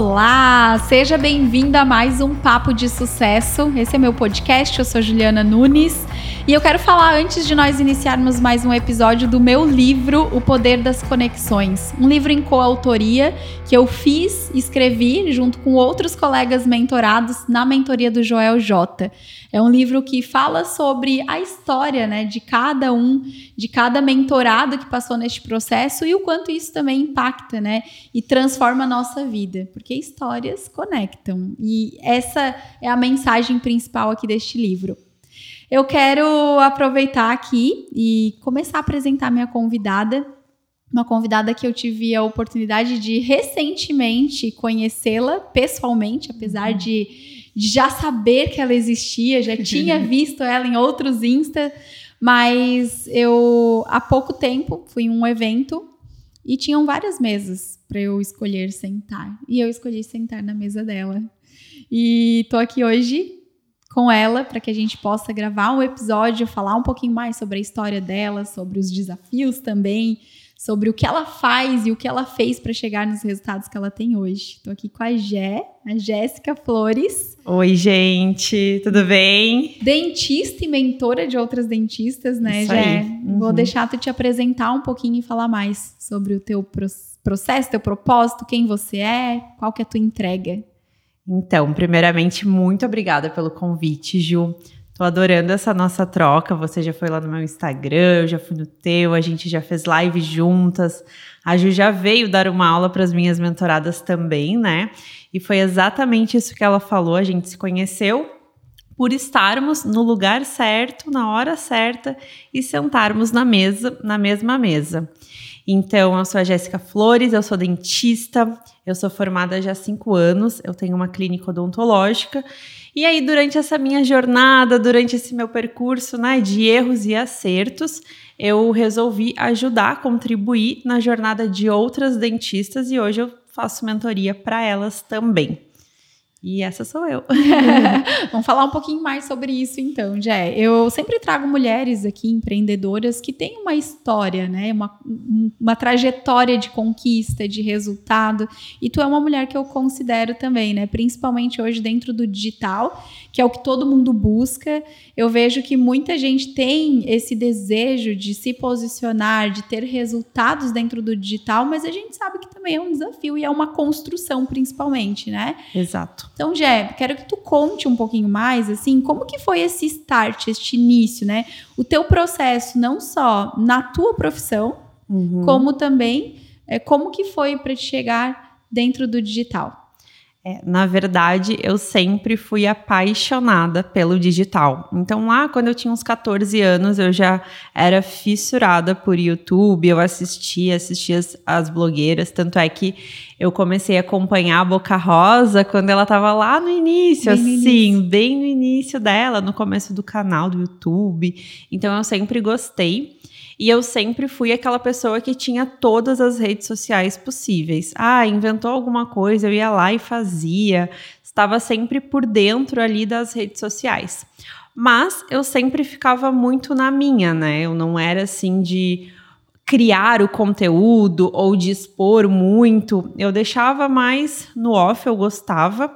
Olá, seja bem-vinda a mais um Papo de Sucesso. Esse é meu podcast, eu sou Juliana Nunes e eu quero falar antes de nós iniciarmos mais um episódio do meu livro O Poder das Conexões, um livro em coautoria que eu fiz, escrevi junto com outros colegas mentorados na mentoria do Joel J. É um livro que fala sobre a história, né, de cada um, de cada mentorado que passou neste processo e o quanto isso também impacta, né, e transforma a nossa vida, porque histórias conectam. E essa é a mensagem principal aqui deste livro. Eu quero aproveitar aqui e começar a apresentar minha convidada, uma convidada que eu tive a oportunidade de recentemente conhecê-la pessoalmente, apesar de de já saber que ela existia, já tinha visto ela em outros Insta, mas eu há pouco tempo fui em um evento e tinham várias mesas para eu escolher sentar. E eu escolhi sentar na mesa dela. E tô aqui hoje com ela para que a gente possa gravar um episódio, falar um pouquinho mais sobre a história dela, sobre os desafios também, sobre o que ela faz e o que ela fez para chegar nos resultados que ela tem hoje. Estou aqui com a Gé, a Jéssica Flores. Oi, gente, tudo bem? Dentista e mentora de outras dentistas, né, Isso Gé? Uhum. Vou deixar tu te apresentar um pouquinho e falar mais sobre o teu processo, teu propósito, quem você é, qual que é a tua entrega. Então, primeiramente, muito obrigada pelo convite, Ju. Tô adorando essa nossa troca. Você já foi lá no meu Instagram, eu já fui no teu, a gente já fez live juntas. A Ju já veio dar uma aula para as minhas mentoradas também, né? E foi exatamente isso que ela falou. A gente se conheceu por estarmos no lugar certo, na hora certa e sentarmos na mesa, na mesma mesa. Então, eu sou a Jéssica Flores, eu sou dentista, eu sou formada já há cinco anos, eu tenho uma clínica odontológica e aí, durante essa minha jornada, durante esse meu percurso né, de erros e acertos, eu resolvi ajudar, contribuir na jornada de outras dentistas e hoje eu faço mentoria para elas também. E essa sou eu. Vamos falar um pouquinho mais sobre isso então, Jé. Eu sempre trago mulheres aqui, empreendedoras, que têm uma história, né? Uma, uma trajetória de conquista, de resultado. E tu é uma mulher que eu considero também, né? Principalmente hoje dentro do digital, que é o que todo mundo busca. Eu vejo que muita gente tem esse desejo de se posicionar, de ter resultados dentro do digital, mas a gente sabe que também é um desafio e é uma construção, principalmente, né? Exato. Então, Jé, quero que tu conte um pouquinho mais, assim, como que foi esse start, este início, né? O teu processo, não só na tua profissão, uhum. como também é, como que foi para te chegar dentro do digital. É, na verdade, eu sempre fui apaixonada pelo digital. Então, lá quando eu tinha uns 14 anos, eu já era fissurada por YouTube, eu assistia, assistia as, as blogueiras. Tanto é que eu comecei a acompanhar a Boca Rosa quando ela estava lá no início, bem assim, no início. bem no início dela, no começo do canal do YouTube. Então, eu sempre gostei. E eu sempre fui aquela pessoa que tinha todas as redes sociais possíveis. Ah, inventou alguma coisa, eu ia lá e fazia. Estava sempre por dentro ali das redes sociais. Mas eu sempre ficava muito na minha, né? Eu não era assim de criar o conteúdo ou de expor muito. Eu deixava mais no off, eu gostava.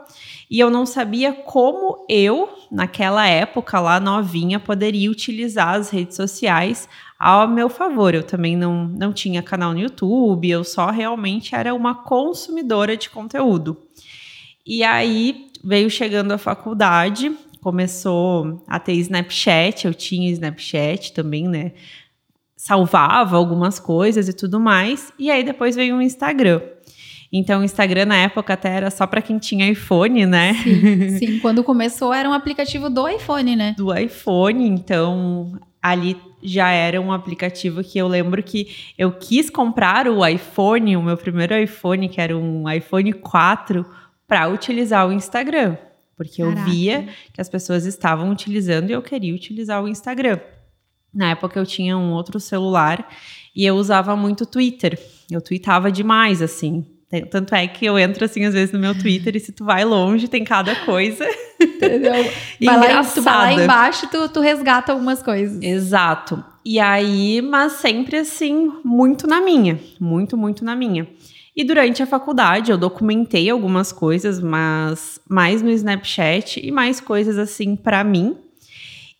E eu não sabia como eu, naquela época lá novinha, poderia utilizar as redes sociais ao meu favor. Eu também não, não tinha canal no YouTube, eu só realmente era uma consumidora de conteúdo. E aí veio chegando a faculdade, começou a ter Snapchat, eu tinha Snapchat também, né? Salvava algumas coisas e tudo mais. E aí depois veio o Instagram. Então, o Instagram na época até era só para quem tinha iPhone, né? Sim, sim, quando começou era um aplicativo do iPhone, né? Do iPhone, então ali já era um aplicativo que eu lembro que eu quis comprar o iPhone, o meu primeiro iPhone, que era um iPhone 4, para utilizar o Instagram. Porque Caraca. eu via que as pessoas estavam utilizando e eu queria utilizar o Instagram. Na época eu tinha um outro celular e eu usava muito Twitter. Eu tweetava demais, assim. Tanto é que eu entro assim, às vezes, no meu Twitter, e se tu vai longe, tem cada coisa. Entendeu? vai lá, tu vai lá embaixo, tu, tu resgata algumas coisas. Exato. E aí, mas sempre assim, muito na minha. Muito, muito na minha. E durante a faculdade eu documentei algumas coisas, mas mais no Snapchat e mais coisas assim para mim.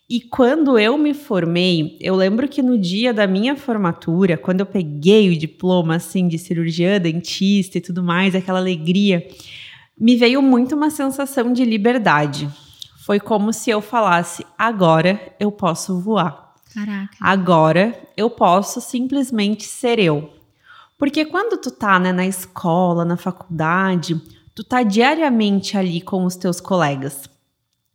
E quando eu me formei, eu lembro que no dia da minha formatura, quando eu peguei o diploma assim de cirurgiã, dentista e tudo mais, aquela alegria, me veio muito uma sensação de liberdade. Foi como se eu falasse: agora eu posso voar. Caraca. Agora eu posso simplesmente ser eu. Porque quando tu tá né, na escola, na faculdade, tu tá diariamente ali com os teus colegas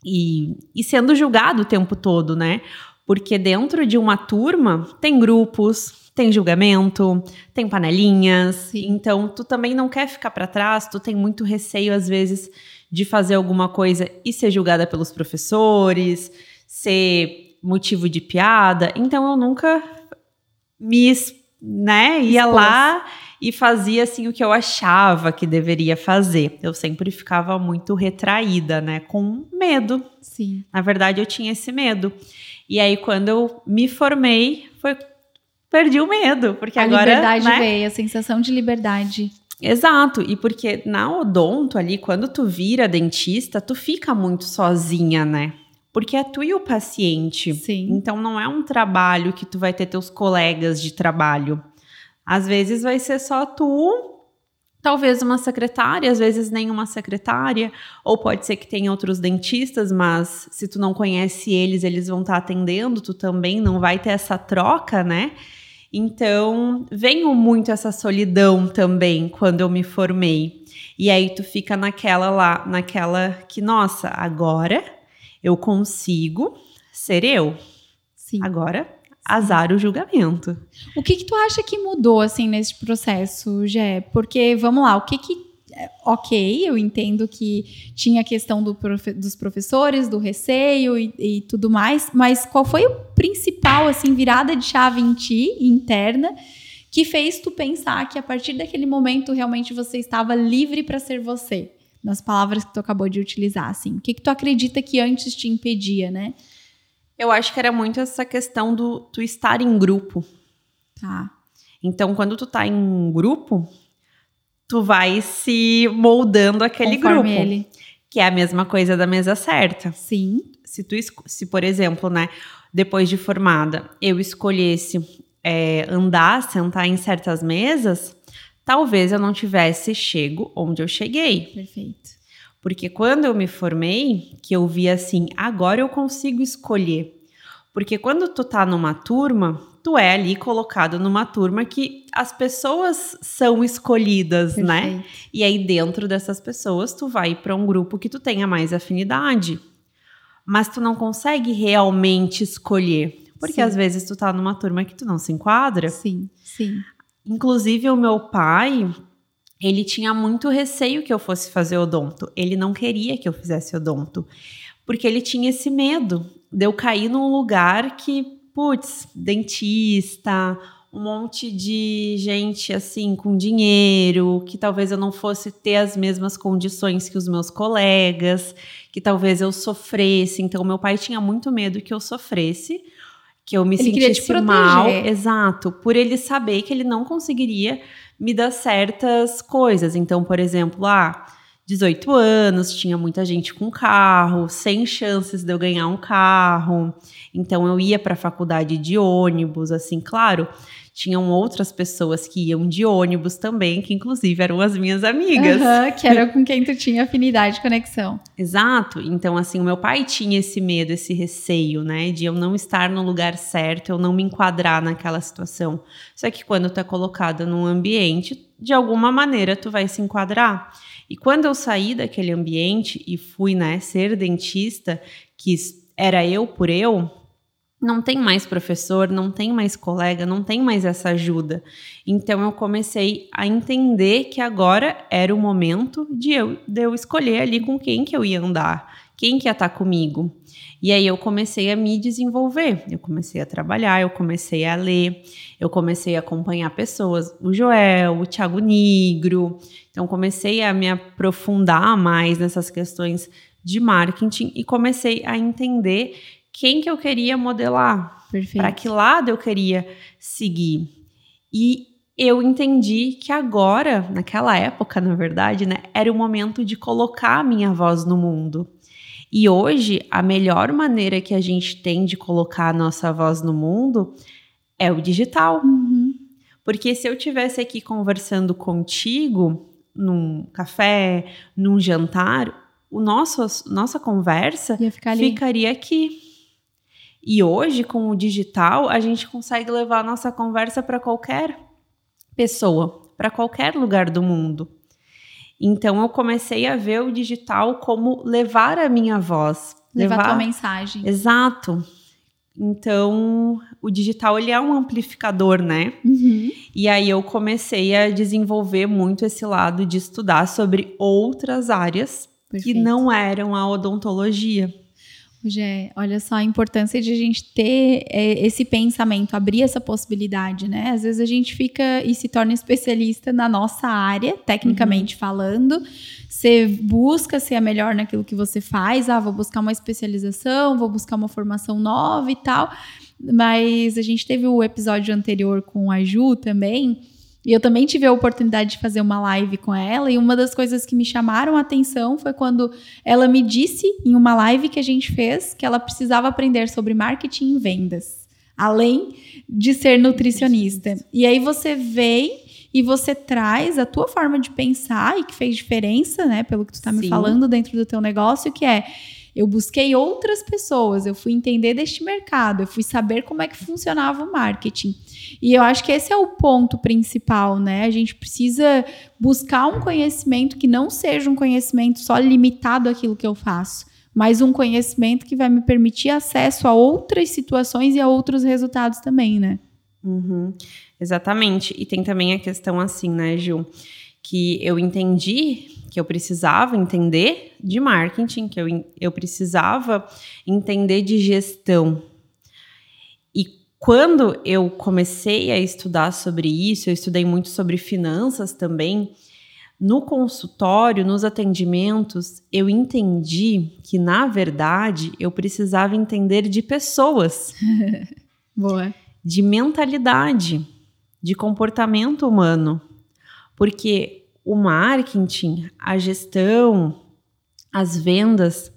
e, e sendo julgado o tempo todo, né? Porque dentro de uma turma tem grupos, tem julgamento, tem panelinhas. Sim. Então, tu também não quer ficar para trás, tu tem muito receio, às vezes, de fazer alguma coisa e ser julgada pelos professores, ser motivo de piada. Então, eu nunca me, né, ia Expôs. lá e fazia assim o que eu achava que deveria fazer. Eu sempre ficava muito retraída, né, com medo. Sim. Na verdade, eu tinha esse medo. E aí quando eu me formei, foi perdi o medo, porque a agora, liberdade né? veio, a sensação de liberdade. Exato, e porque na odonto ali, quando tu vira dentista, tu fica muito sozinha, né? Porque é tu e o paciente. Sim. Então não é um trabalho que tu vai ter teus colegas de trabalho. Às vezes vai ser só tu, talvez uma secretária, às vezes nenhuma secretária, ou pode ser que tenha outros dentistas, mas se tu não conhece eles, eles vão estar tá atendendo, tu também não vai ter essa troca, né? Então, veio muito essa solidão também quando eu me formei. E aí tu fica naquela lá, naquela que, nossa, agora eu consigo ser eu. Sim. Agora azar o julgamento. O que que tu acha que mudou, assim, nesse processo, Gé? Porque, vamos lá, o que que... É, ok, eu entendo que tinha a questão do profe dos professores, do receio e, e, tudo mais, mas qual foi o principal, assim, virada de chave em ti, interna, que fez tu pensar que a partir daquele momento realmente você estava livre para ser você? Nas palavras que tu acabou de utilizar, assim. O que que tu acredita que antes te impedia, né? Eu acho que era muito essa questão do tu estar em grupo. Tá. Então, quando tu tá em grupo, tu vai se moldando aquele Conforme grupo. Ele. Que é a mesma coisa da mesa certa. Sim. Se tu, se por exemplo, né, depois de formada, eu escolhesse é, andar, sentar em certas mesas, talvez eu não tivesse chego onde eu cheguei. Perfeito. Porque quando eu me formei, que eu vi assim, agora eu consigo escolher. Porque quando tu tá numa turma, tu é ali colocado numa turma que as pessoas são escolhidas, né? Perfeito. né? E aí dentro dessas pessoas tu vai para um grupo que tu tenha mais afinidade. Mas tu não consegue realmente escolher, porque sim. às vezes tu tá numa turma que tu não se enquadra. Sim, sim. Inclusive o meu pai, ele tinha muito receio que eu fosse fazer odonto. Ele não queria que eu fizesse odonto, porque ele tinha esse medo de eu cair num lugar que, putz, dentista, um monte de gente assim com dinheiro, que talvez eu não fosse ter as mesmas condições que os meus colegas, que talvez eu sofresse. Então, meu pai tinha muito medo que eu sofresse, que eu me ele sentisse mal. Exato, por ele saber que ele não conseguiria me dá certas coisas. Então, por exemplo, ah, 18 anos, tinha muita gente com carro, sem chances de eu ganhar um carro. Então eu ia para a faculdade de ônibus, assim, claro tinham outras pessoas que iam de ônibus também, que inclusive eram as minhas amigas. Uhum, que era com quem tu tinha afinidade e conexão. Exato. Então, assim, o meu pai tinha esse medo, esse receio, né? De eu não estar no lugar certo, eu não me enquadrar naquela situação. Só que quando tu é colocada num ambiente, de alguma maneira tu vai se enquadrar. E quando eu saí daquele ambiente e fui, né, ser dentista, que era eu por eu, não tem mais professor, não tem mais colega, não tem mais essa ajuda. Então eu comecei a entender que agora era o momento de eu, de eu escolher ali com quem que eu ia andar, quem que ia estar comigo. E aí eu comecei a me desenvolver, eu comecei a trabalhar, eu comecei a ler, eu comecei a acompanhar pessoas, o Joel, o Thiago Nigro. Então comecei a me aprofundar mais nessas questões de marketing e comecei a entender quem que eu queria modelar, para que lado eu queria seguir. E eu entendi que agora, naquela época, na verdade, né, era o momento de colocar a minha voz no mundo. E hoje, a melhor maneira que a gente tem de colocar a nossa voz no mundo é o digital. Uhum. Porque se eu tivesse aqui conversando contigo num café, num jantar, o nosso, nossa conversa ficaria aqui. E hoje, com o digital, a gente consegue levar a nossa conversa para qualquer pessoa, para qualquer lugar do mundo. Então eu comecei a ver o digital como levar a minha voz, levar, levar a tua mensagem. Exato. Então, o digital ele é um amplificador, né? Uhum. E aí eu comecei a desenvolver muito esse lado de estudar sobre outras áreas Perfeito. que não eram a odontologia. Gé, olha só a importância de a gente ter é, esse pensamento, abrir essa possibilidade, né? Às vezes a gente fica e se torna especialista na nossa área, tecnicamente uhum. falando. Você busca ser a melhor naquilo que você faz. Ah, vou buscar uma especialização, vou buscar uma formação nova e tal. Mas a gente teve o episódio anterior com a Ju também e eu também tive a oportunidade de fazer uma live com ela, e uma das coisas que me chamaram a atenção foi quando ela me disse, em uma live que a gente fez, que ela precisava aprender sobre marketing e vendas, além de ser nutricionista. E aí você vem e você traz a tua forma de pensar e que fez diferença, né, pelo que tu está me falando dentro do teu negócio, que é eu busquei outras pessoas, eu fui entender deste mercado, eu fui saber como é que funcionava o marketing. E eu acho que esse é o ponto principal, né? A gente precisa buscar um conhecimento que não seja um conhecimento só limitado àquilo que eu faço, mas um conhecimento que vai me permitir acesso a outras situações e a outros resultados também, né? Uhum, exatamente. E tem também a questão assim, né, Gil? Que eu entendi que eu precisava entender de marketing, que eu, eu precisava entender de gestão. E quando eu comecei a estudar sobre isso, eu estudei muito sobre finanças também. No consultório, nos atendimentos, eu entendi que, na verdade, eu precisava entender de pessoas. Boa. De mentalidade, de comportamento humano. Porque o marketing, a gestão, as vendas,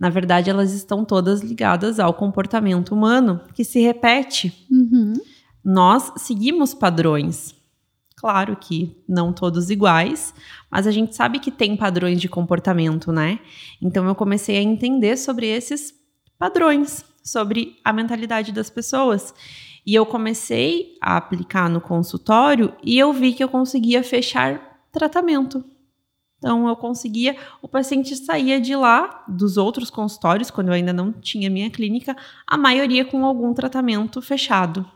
na verdade, elas estão todas ligadas ao comportamento humano que se repete. Uhum. Nós seguimos padrões. Claro que não todos iguais, mas a gente sabe que tem padrões de comportamento, né? Então eu comecei a entender sobre esses padrões, sobre a mentalidade das pessoas. E eu comecei a aplicar no consultório e eu vi que eu conseguia fechar tratamento. Então eu conseguia, o paciente saía de lá, dos outros consultórios, quando eu ainda não tinha minha clínica, a maioria com algum tratamento fechado.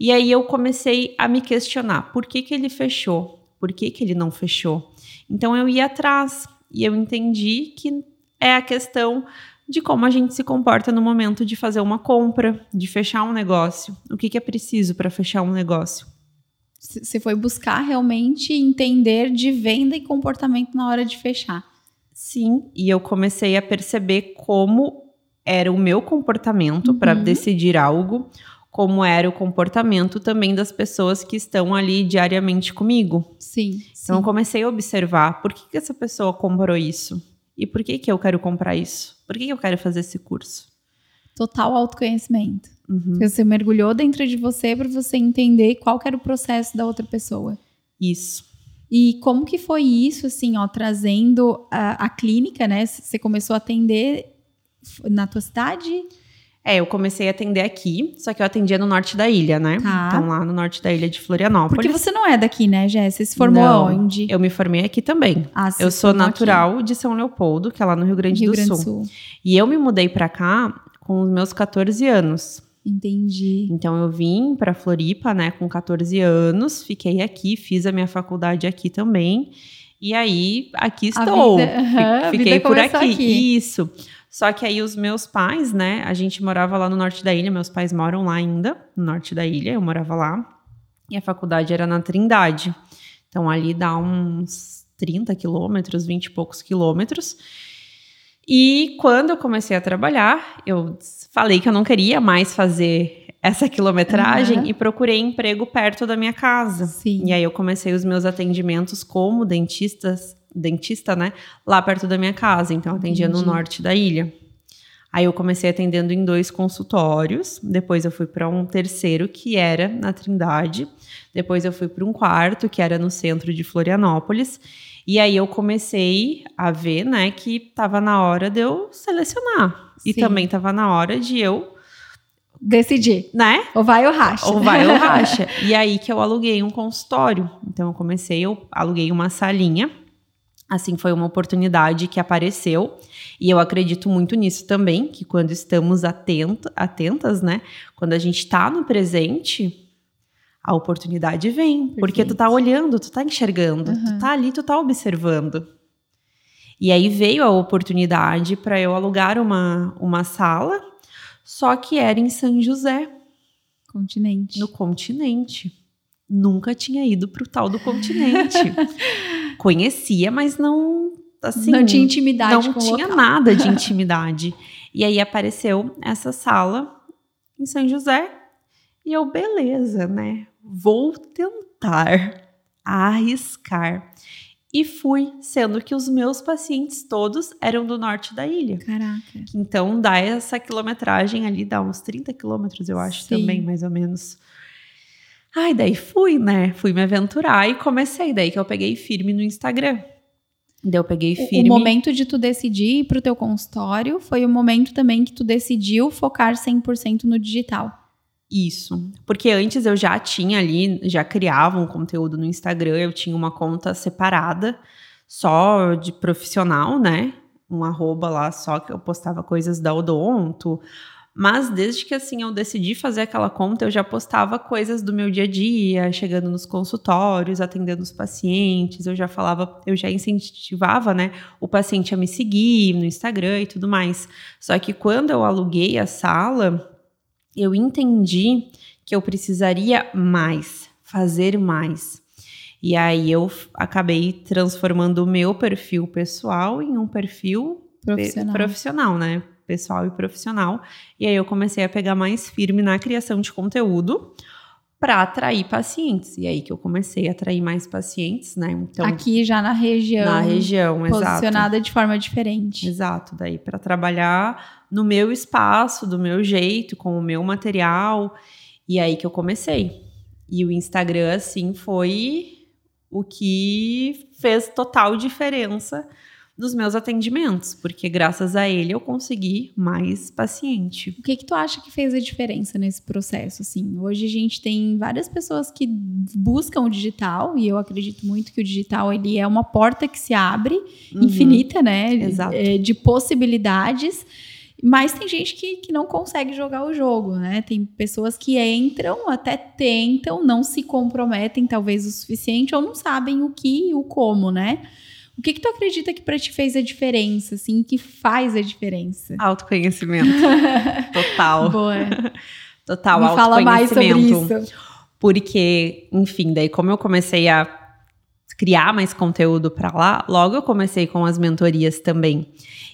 E aí eu comecei a me questionar, por que, que ele fechou? Por que, que ele não fechou? Então eu ia atrás e eu entendi que é a questão de como a gente se comporta no momento de fazer uma compra, de fechar um negócio. O que, que é preciso para fechar um negócio? Você foi buscar realmente entender de venda e comportamento na hora de fechar. Sim, e eu comecei a perceber como era o meu comportamento uhum. para decidir algo, como era o comportamento também das pessoas que estão ali diariamente comigo. Sim. Então sim. eu comecei a observar por que, que essa pessoa comprou isso e por que, que eu quero comprar isso, por que, que eu quero fazer esse curso. Total autoconhecimento. Uhum. Você mergulhou dentro de você para você entender qual era o processo da outra pessoa. Isso. E como que foi isso, assim, ó, trazendo a, a clínica, né? Você começou a atender na tua cidade? É, eu comecei a atender aqui, só que eu atendia no norte da ilha, né? Tá. Então, lá no norte da ilha de Florianópolis. Porque você não é daqui, né, Jéssica? Você se formou não, onde? Eu me formei aqui também. Ah, eu sou natural aqui. de São Leopoldo, que é lá no Rio Grande, Rio do, Grande Sul. Sul. E eu me mudei para cá com os meus 14 anos. Entendi. Então eu vim para Floripa, né, com 14 anos, fiquei aqui, fiz a minha faculdade aqui também. E aí, aqui estou. Vida, uhum, Fiquei por aqui. aqui. Isso. Só que aí os meus pais, né, a gente morava lá no norte da ilha, meus pais moram lá ainda, no norte da ilha, eu morava lá. E a faculdade era na Trindade. Então ali dá uns 30 quilômetros, 20 e poucos quilômetros. E quando eu comecei a trabalhar, eu falei que eu não queria mais fazer essa quilometragem uhum. e procurei emprego perto da minha casa. Sim. E aí eu comecei os meus atendimentos como dentistas, dentista, né, lá perto da minha casa. Então eu atendia Entendi. no norte da ilha. Aí eu comecei atendendo em dois consultórios, depois eu fui para um terceiro que era na Trindade, depois eu fui para um quarto que era no centro de Florianópolis. E aí eu comecei a ver, né, que estava na hora de eu selecionar. Sim. E também estava na hora de eu decidir, né? Ou vai ou racha. Ou vai ou racha. e aí que eu aluguei um consultório. Então eu comecei, eu aluguei uma salinha. Assim foi uma oportunidade que apareceu. E eu acredito muito nisso também, que quando estamos atento, atentas, né? Quando a gente está no presente, a oportunidade vem. Perfeito. Porque tu tá olhando, tu tá enxergando, uhum. tu tá ali, tu tá observando. E aí veio a oportunidade para eu alugar uma, uma sala, só que era em São José. Continente. No continente. Nunca tinha ido pro tal do continente. Conhecia, mas não assim, não tinha intimidade não tinha nada de intimidade. e aí apareceu essa sala em São José e eu beleza, né? Vou tentar arriscar. E fui, sendo que os meus pacientes todos eram do norte da ilha. Caraca. Então dá essa quilometragem ali, dá uns 30 quilômetros, eu acho, Sim. também, mais ou menos. Ai, daí fui, né? Fui me aventurar e comecei. Daí que eu peguei firme no Instagram. Daí eu peguei firme. O momento de tu decidir ir pro teu consultório foi o momento também que tu decidiu focar 100% no digital. Isso. Porque antes eu já tinha ali, já criava um conteúdo no Instagram, eu tinha uma conta separada, só de profissional, né? Um arroba lá só que eu postava coisas da Odonto, mas desde que assim eu decidi fazer aquela conta, eu já postava coisas do meu dia a dia, chegando nos consultórios, atendendo os pacientes, eu já falava, eu já incentivava, né, o paciente a me seguir no Instagram e tudo mais. Só que quando eu aluguei a sala, eu entendi que eu precisaria mais, fazer mais. E aí eu acabei transformando o meu perfil pessoal em um perfil profissional, profissional né? Pessoal e profissional. E aí eu comecei a pegar mais firme na criação de conteúdo para atrair pacientes. E aí que eu comecei a atrair mais pacientes, né? Então, aqui já na região. Na região, posicionada exato. de forma diferente. Exato, daí para trabalhar no meu espaço, do meu jeito, com o meu material. E aí que eu comecei. E o Instagram assim foi o que fez total diferença nos meus atendimentos, porque graças a ele eu consegui mais paciente. O que que tu acha que fez a diferença nesse processo assim? Hoje a gente tem várias pessoas que buscam o digital e eu acredito muito que o digital ele é uma porta que se abre uhum. infinita, né? Exato. É, de possibilidades. Mas tem gente que, que não consegue jogar o jogo, né? Tem pessoas que entram, até tentam, não se comprometem talvez o suficiente ou não sabem o que e o como, né? O que que tu acredita que para ti fez a diferença, assim, que faz a diferença? Autoconhecimento. Total. Boa. Total, Me fala mais sobre isso. Porque, enfim, daí como eu comecei a criar mais conteúdo para lá, logo eu comecei com as mentorias também.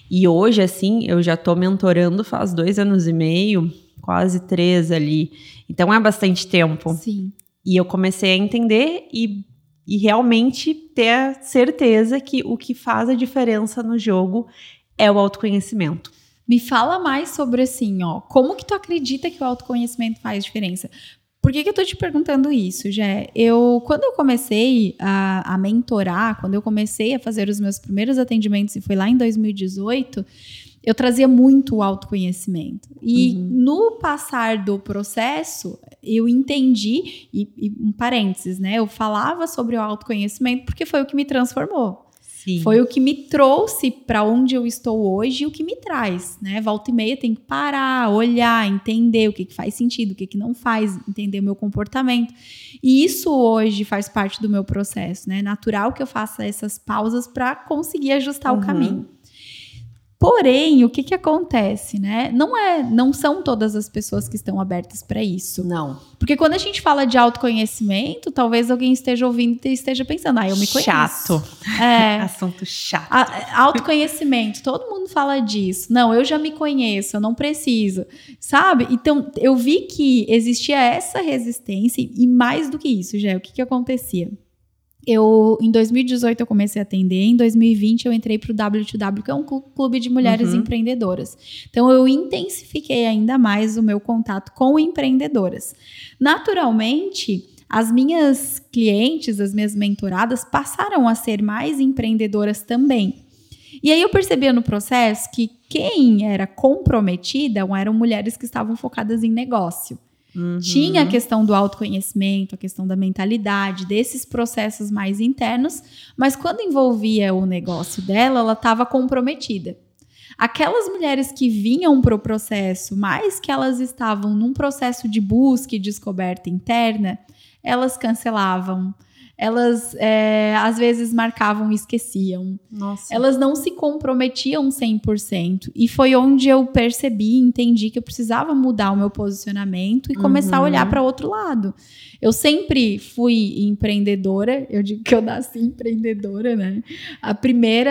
E hoje, assim, eu já tô mentorando faz dois anos e meio, quase três ali. Então é bastante tempo. Sim. E eu comecei a entender e e realmente ter a certeza que o que faz a diferença no jogo é o autoconhecimento. Me fala mais sobre assim, ó, como que tu acredita que o autoconhecimento faz diferença? Por que, que eu tô te perguntando isso, Jé? Eu, quando eu comecei a, a mentorar, quando eu comecei a fazer os meus primeiros atendimentos, e foi lá em 2018, eu trazia muito o autoconhecimento. E uhum. no passar do processo, eu entendi, e, e, um parênteses, né? Eu falava sobre o autoconhecimento porque foi o que me transformou. Sim. Foi o que me trouxe para onde eu estou hoje e o que me traz, né? Volta e meia tem que parar, olhar, entender o que, que faz sentido, o que, que não faz, entender o meu comportamento. E isso hoje faz parte do meu processo, né? É natural que eu faça essas pausas para conseguir ajustar uhum. o caminho. Porém, o que que acontece, né? Não é, não são todas as pessoas que estão abertas para isso. Não. Porque quando a gente fala de autoconhecimento, talvez alguém esteja ouvindo e esteja pensando, ah, eu me conheço. Chato. É. Assunto chato. A- autoconhecimento, todo mundo fala disso. Não, eu já me conheço, eu não preciso, sabe? Então, eu vi que existia essa resistência e mais do que isso, já, o que que acontecia? Eu, em 2018 eu comecei a atender, em 2020 eu entrei para o W2W, que é um clu- clube de mulheres Uhum. empreendedoras. Então eu intensifiquei ainda mais o meu contato com empreendedoras. Naturalmente, as minhas clientes, as minhas mentoradas passaram a ser mais empreendedoras também. E aí eu percebia no processo que quem era comprometida eram mulheres que estavam focadas em negócio. Uhum. Tinha a questão do autoconhecimento, a questão da mentalidade, desses processos mais internos, mas quando envolvia o negócio dela, ela estava comprometida. Aquelas mulheres que vinham para o processo, mas que elas estavam num processo de busca e descoberta interna, elas cancelavam, elas é, às vezes marcavam e esqueciam. Nossa. Elas não se comprometiam 100%. E foi onde eu percebi, entendi que eu precisava mudar o meu posicionamento e começar a Uhum. olhar para outro lado. Eu sempre fui empreendedora, eu digo que eu nasci empreendedora, né? A primeira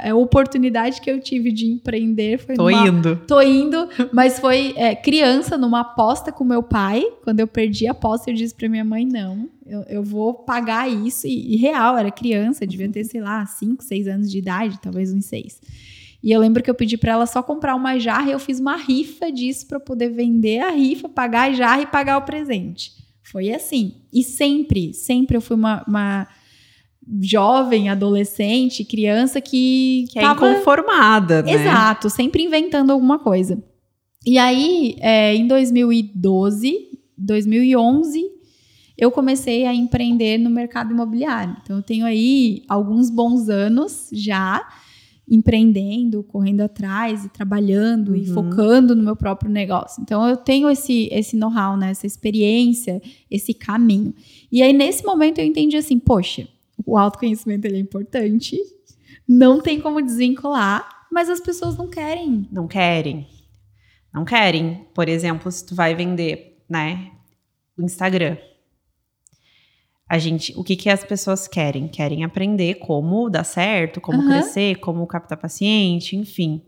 é, oportunidade que eu tive de empreender foi Tô numa, indo. Tô indo, mas foi é, criança numa aposta com meu pai. Quando eu perdi a aposta, eu disse pra minha mãe: não, eu, eu vou pagar isso. E, e real, era criança, devia ter, sei lá, 5, 6 anos de idade, talvez uns 6. E eu lembro que eu pedi pra ela só comprar uma jarra e eu fiz uma rifa disso pra poder vender a rifa, pagar a jarra e pagar o presente. Foi assim. E sempre, sempre eu fui uma, uma jovem, adolescente, criança que, Que é tava- inconformada, né? Exato, sempre inventando alguma coisa. E aí, é, em 2012, 2011, eu comecei a empreender no mercado imobiliário. Então, eu tenho aí alguns bons anos já empreendendo, correndo atrás e trabalhando e Uhum. focando no meu próprio negócio. Então, eu tenho esse, esse know-how, né? essa experiência, esse caminho. E aí, nesse momento, eu entendi assim, poxa, o autoconhecimento ele é importante, não tem como desvincular, mas as pessoas não querem. Não querem. Não querem. Por exemplo, se tu vai vender, né, o Instagram. A gente, o que que as pessoas querem? Querem aprender como dar certo, como Aham. crescer, como captar paciente, enfim.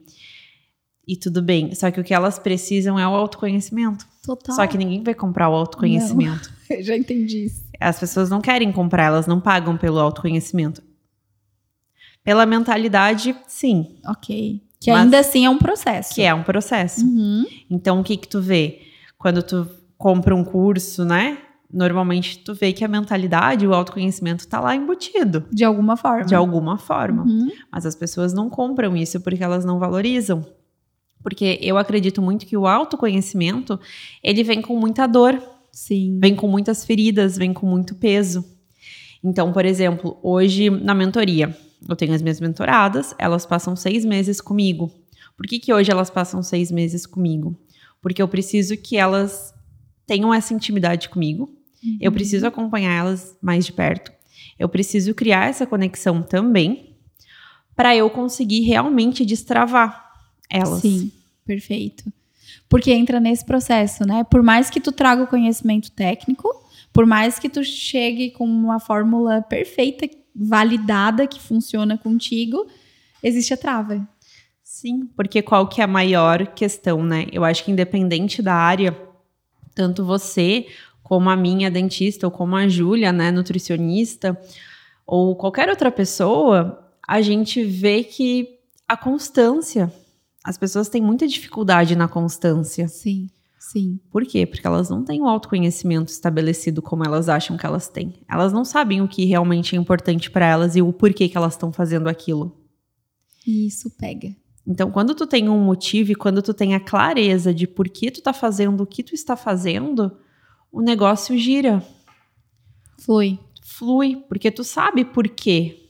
E tudo bem. Só que o que elas precisam é o autoconhecimento. Total. Só que ninguém vai comprar o autoconhecimento. eu já entendi isso. As pessoas não querem comprar, elas não pagam pelo autoconhecimento. Pela mentalidade, sim, Ok. Que Mas- ainda assim é um processo. que é um processo. Uhum. Então, o que que tu vê? Quando tu compra um curso, né? Normalmente tu vê que a mentalidade, o autoconhecimento tá lá embutido, De alguma forma. de alguma forma. Uhum. Mas as pessoas não compram isso porque elas não valorizam. Porque eu acredito muito que o autoconhecimento, ele vem com muita dor, Sim. vem com muitas feridas, vem com muito peso. Então, por exemplo, hoje na mentoria, eu tenho as minhas mentoradas, elas passam seis meses comigo. Por que, que hoje elas passam seis meses comigo? Porque eu preciso que elas tenham essa intimidade comigo, eu preciso acompanhar elas mais de perto, eu preciso criar essa conexão também, para eu conseguir realmente destravar elas. Sim, perfeito. Porque entra nesse processo, né? Por mais que tu traga o conhecimento técnico, por mais que tu chegue com uma fórmula perfeita, validada, que funciona contigo, existe a trava. Sim, porque qual que é a maior questão, né? Eu acho que independente da área, tanto você como a minha dentista ou como a Júlia, né, nutricionista, ou qualquer outra pessoa, a gente vê que a constância, as pessoas têm muita dificuldade na constância. Sim, sim. Por quê? Porque elas não têm o autoconhecimento estabelecido como elas acham que elas têm. Elas não sabem o que realmente é importante para elas e o porquê que elas estão fazendo aquilo. E isso pega. Então, quando tu tem um motivo e quando tu tem a clareza de por que tu tá fazendo o que tu está fazendo, o negócio gira, Flui. flui, porque tu sabe por quê.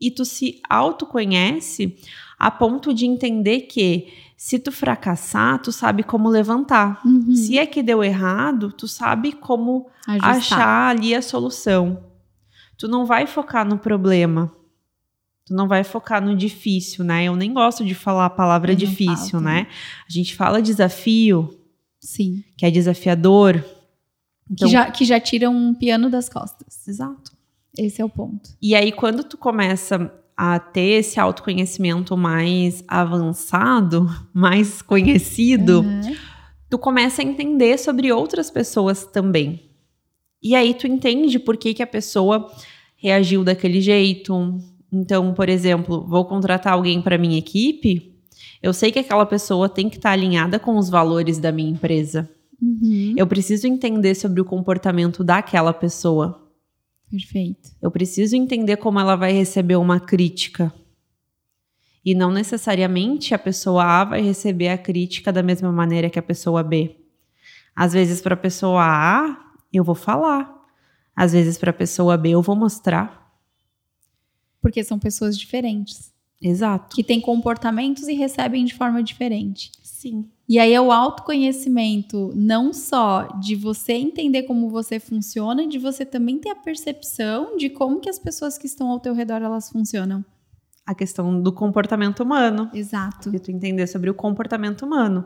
E tu se autoconhece a ponto de entender que se tu fracassar, tu sabe como levantar. Uhum. Se é que deu errado, tu sabe como Ajustar. achar ali a solução. Tu não vai focar no problema. Tu não vai focar no difícil, né? Eu nem gosto de falar a palavra difícil, falo né? A gente fala desafio, Sim. que é desafiador. Então, que, já, que já tira um piano das costas. Exato. Esse é o ponto. E aí, quando tu começa a ter esse autoconhecimento mais avançado, mais conhecido, Uhum. tu começa a entender sobre outras pessoas também. E aí tu entende por que, que a pessoa reagiu daquele jeito. Então, por exemplo, vou contratar alguém para minha equipe, eu sei que aquela pessoa tem que estar alinhada com os valores da minha empresa. Uhum. Eu preciso entender sobre o comportamento daquela pessoa. Perfeito. Eu preciso entender como ela vai receber uma crítica. E não necessariamente a pessoa A vai receber a crítica da mesma maneira que a pessoa B. Às vezes, para a pessoa A, eu vou falar. Às vezes, para a pessoa B, eu vou mostrar. Porque são pessoas diferentes. Exato. Que têm comportamentos e recebem de forma diferente. Sim. E aí é o autoconhecimento, não só de você entender como você funciona, de você também ter a percepção de como que as pessoas que estão ao teu redor elas funcionam. A questão do comportamento humano. Exato. De tu entender sobre o comportamento humano.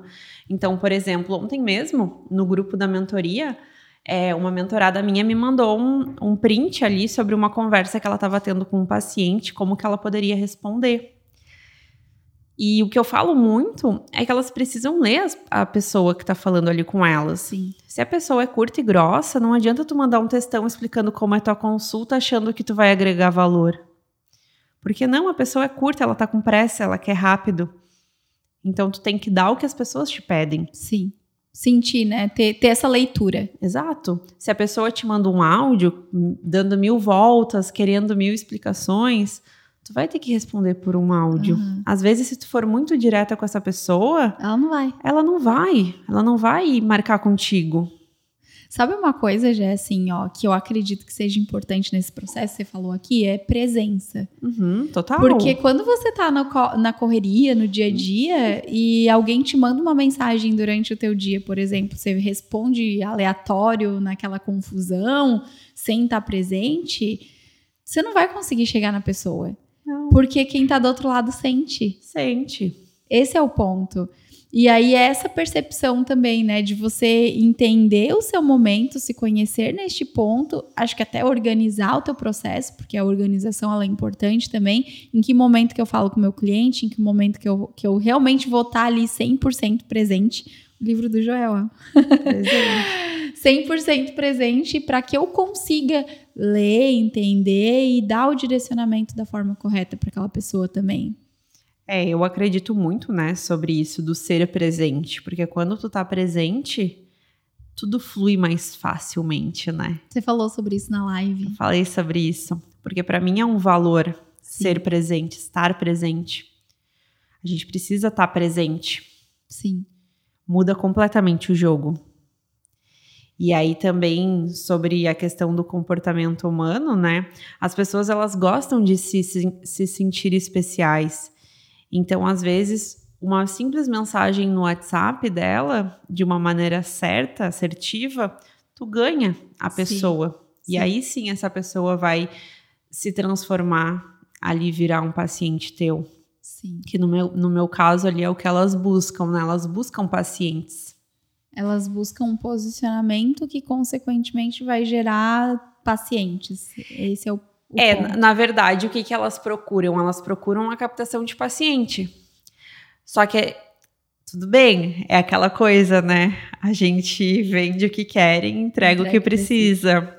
Então, por exemplo, ontem mesmo, no grupo da mentoria, é, uma mentorada minha me mandou um, um print ali sobre uma conversa que ela estava tendo com um paciente, como que ela poderia responder. E o que eu falo muito é que elas precisam ler as- a pessoa que está falando ali com elas. Sim. Se a pessoa é curta e grossa, não adianta tu mandar um textão explicando como é tua consulta, achando que tu vai agregar valor. Porque não, a pessoa é curta, ela tá com pressa, ela quer rápido. Então tu tem que dar o que as pessoas te pedem. Sim. Sentir, né? Ter, ter essa leitura. Exato. Se a pessoa te manda um áudio hum, dando mil voltas, querendo mil explicações, tu vai ter que responder por um áudio. Uhum. Às vezes, se tu for muito direta com essa pessoa, Ela não vai. ela não vai, ela não vai marcar contigo. Sabe uma coisa, Jé, assim, ó, que eu acredito que seja importante nesse processo, você falou aqui, é presença. Uhum, total. Porque quando você tá no na correria, no dia a dia, e alguém te manda uma mensagem durante o teu dia, por exemplo, você responde aleatório naquela confusão, sem estar presente, você não vai conseguir chegar na pessoa. Não. Porque quem tá do outro lado sente. Sente. Esse é o ponto. E aí é essa percepção também, né, de você entender o seu momento, se conhecer neste ponto, acho que até organizar o teu processo, porque a organização ela é importante também, em que momento que eu falo com o meu cliente, em que momento que eu, que eu realmente vou estar ali 100% presente. Livro do Joel, ó. Presente. 100% presente para que eu consiga ler, entender e dar o direcionamento da forma correta para aquela pessoa também. É, eu acredito muito, né, sobre isso do ser presente, porque quando tu tá presente, tudo flui mais facilmente, né? Você falou sobre isso na live. Falei sobre isso, porque pra mim é um valor Sim. ser presente, estar presente. A gente precisa estar presente. Sim. Muda completamente o jogo. E aí também sobre a questão do comportamento humano, né? As pessoas elas gostam de se, se, se sentir especiais. Então, às vezes, uma simples mensagem no WhatsApp dela, de uma maneira certa, assertiva, tu ganha a Sim. pessoa. E Sim. aí sim essa pessoa vai se transformar ali, virar um paciente teu. Sim. Que no meu, no meu caso ali é o que elas buscam, né? Elas buscam pacientes. Elas buscam um posicionamento que, consequentemente, vai gerar pacientes. Esse é o, o É, ponto. na, verdade, o que, que elas procuram? Elas procuram a captação de paciente. Só que, tudo bem, é aquela coisa, né? A gente vende o que querem, entrega, o Entrega que o que precisa.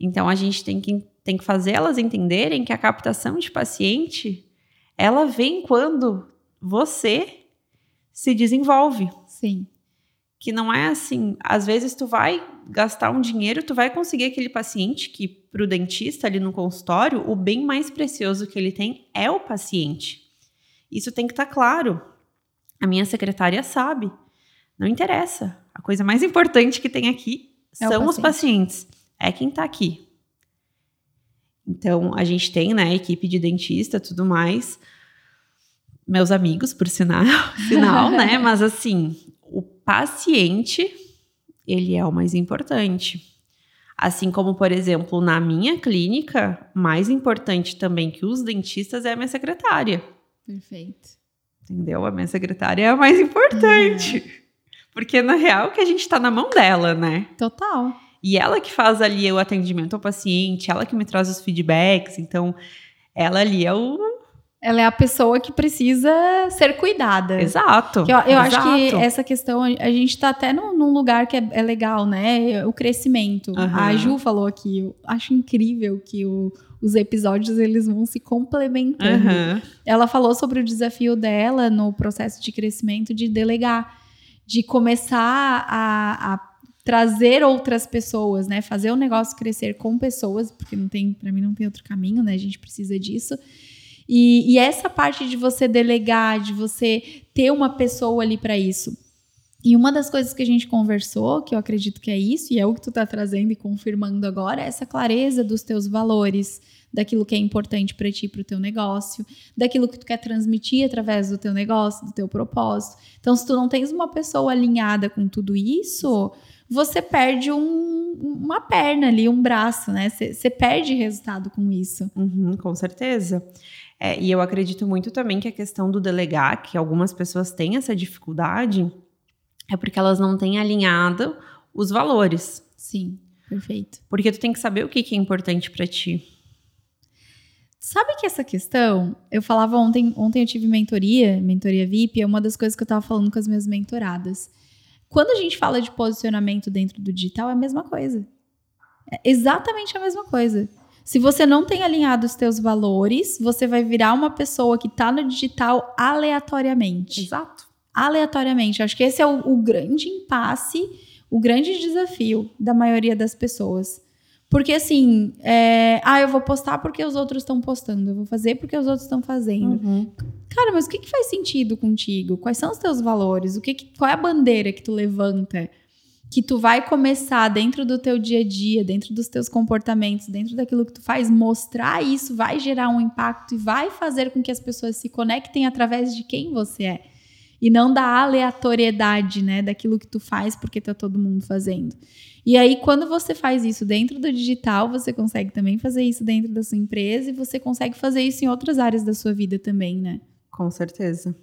Então, a gente tem que, tem que fazer elas entenderem que a captação de paciente, ela vem quando você se desenvolve. Sim. que não é assim, às vezes tu vai gastar um dinheiro, tu vai conseguir aquele paciente que pro dentista ali no consultório, o bem mais precioso que ele tem é o paciente. Isso tem que estar claro. A minha secretária sabe. Não interessa. A coisa mais importante que tem aqui É o são os paciente. pacientes. É quem tá aqui. Então, a gente tem, né, equipe de dentista, tudo mais. Meus amigos, por sinal, sinal, né? Mas assim, o paciente, ele é o mais importante. Assim como, por exemplo, na minha clínica, mais importante também que os dentistas é a minha secretária. Perfeito. Entendeu? A minha secretária é a mais importante. Uhum. Porque na real que a gente tá na mão dela, né? Total. E ela que faz ali o atendimento ao paciente, ela que me traz os feedbacks, então ela ali é o ela é a pessoa que precisa ser cuidada. Exato. eu, eu exato. acho que essa questão, a gente está até num, num, lugar que é, é, legal, né? O crescimento. Uhum. A Ju falou aqui, eu acho incrível que o, os episódios eles vão se complementando. Uhum. Ela falou sobre o desafio dela no processo de crescimento de delegar, de começar a, a trazer outras pessoas, né? Fazer o negócio crescer com pessoas, porque não tem, para mim não tem outro caminho, né? A gente precisa disso. E, e essa parte de você delegar, de você ter uma pessoa ali para isso. E uma das coisas que a gente conversou, que eu acredito que é isso, e é o que tu está trazendo e confirmando agora, é essa clareza dos teus valores, daquilo que é importante para ti, para o teu negócio, daquilo que tu quer transmitir através do teu negócio, do teu propósito. Então, se tu não tens uma pessoa alinhada com tudo isso, você perde um, uma perna ali, um braço, né? Você perde resultado com isso. Uhum, com certeza. É, e eu acredito muito também que a questão do delegar, que algumas pessoas têm essa dificuldade, é porque elas não têm alinhado os valores. Sim, perfeito. Porque tu tem que saber o que, que é importante para ti. Sabe que essa questão, eu falava ontem, ontem eu tive mentoria, mentoria VIP, é uma das coisas que eu estava falando com as minhas mentoradas. Quando a gente fala de posicionamento dentro do digital, é a mesma coisa. É exatamente a mesma coisa. Se você não tem alinhado os teus valores, você vai virar uma pessoa que está no digital aleatoriamente. Exato. Aleatoriamente. Acho que esse é o, o grande impasse, o grande desafio da maioria das pessoas. Porque assim, é, ah, eu vou postar porque os outros estão postando, eu vou fazer porque os outros estão fazendo. Uhum. Cara, mas o que, que faz sentido contigo? Quais são os teus valores? O que, que qual é a bandeira que tu levanta? que tu vai começar dentro do teu dia a dia, dentro dos teus comportamentos, dentro daquilo que tu faz, mostrar isso vai gerar um impacto e vai fazer com que as pessoas se conectem através de quem você é. E não da aleatoriedade, né, daquilo que tu faz porque tá todo mundo fazendo. E aí quando você faz isso dentro do digital, você consegue também fazer isso dentro da sua empresa e você consegue fazer isso em outras áreas da sua vida também, né? Com certeza.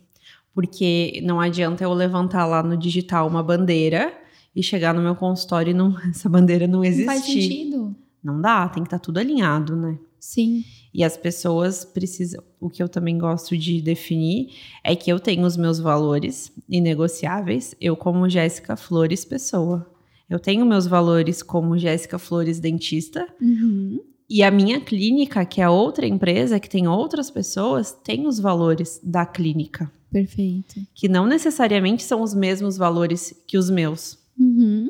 Porque não adianta eu levantar lá no digital uma bandeira e chegar no meu consultório e não, essa bandeira não existir. Não faz sentido. Não dá, tem que estar tá tudo alinhado, né? Sim. E as pessoas precisam. O que eu também gosto de definir é que eu tenho os meus valores inegociáveis, eu, como Jéssica Flores, pessoa. Eu tenho meus valores como Jéssica Flores, dentista. Uhum. E a minha clínica, que é outra empresa, que tem outras pessoas, tem os valores da clínica. Perfeito. Que não necessariamente são os mesmos valores que os meus. Uhum.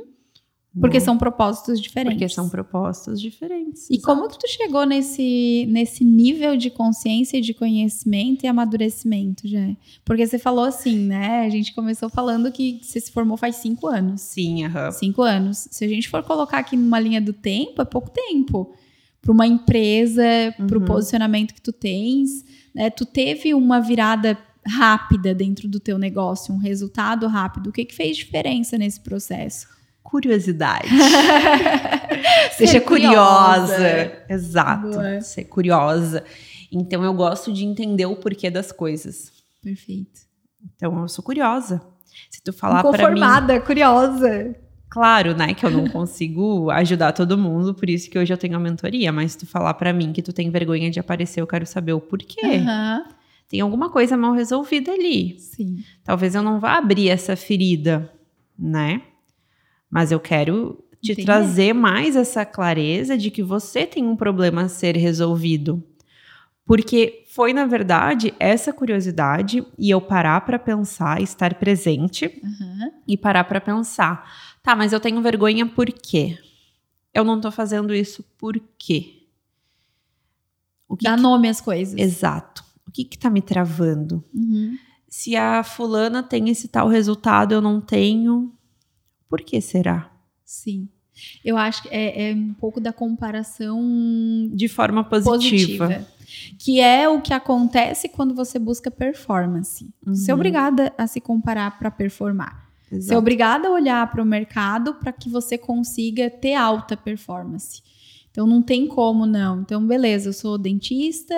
Porque são propósitos diferentes. Porque são propósitos diferentes. E exato. como que tu chegou nesse, nesse nível de consciência, de conhecimento e amadurecimento, já? Porque você falou assim, né? A gente começou falando que você se formou faz cinco anos. Sim, aham. Cinco anos. Se a gente for colocar aqui numa linha do tempo, é pouco tempo. Para uma empresa, uhum. para o posicionamento que tu tens. Né? Tu teve uma virada rápida dentro do teu negócio, um resultado rápido, o que, que fez diferença nesse processo? Curiosidade. Seja curiosa. curiosa. Exato. Boa. Ser curiosa. Então eu gosto de entender o porquê das coisas. Perfeito. Então eu sou curiosa. Se tu falar para mim, curiosa. Claro, né, que eu não consigo ajudar todo mundo, por isso que hoje eu tenho a mentoria, mas se tu falar para mim que tu tem vergonha de aparecer, eu quero saber o porquê. Tem alguma coisa mal resolvida ali. Sim. Talvez eu não vá abrir essa ferida, né? Mas eu quero te Entendi. trazer mais essa clareza de que você tem um problema a ser resolvido. Porque foi, na verdade, essa curiosidade e eu parar para pensar, estar presente uhum. e parar para pensar. Tá, mas eu tenho vergonha por quê? Eu não tô fazendo isso por quê? O que Dá que... nome às coisas. Exato. O que está me travando? Uhum. Se a fulana tem esse tal resultado, eu não tenho. Por que será? Sim. Eu acho que é, é um pouco da comparação de forma positiva. positiva. Que é o que acontece quando você busca performance. Uhum. Você é obrigada a se comparar para performar. Exato. Você é obrigada a olhar para o mercado para que você consiga ter alta performance. Então não tem como não. Então beleza, eu sou dentista,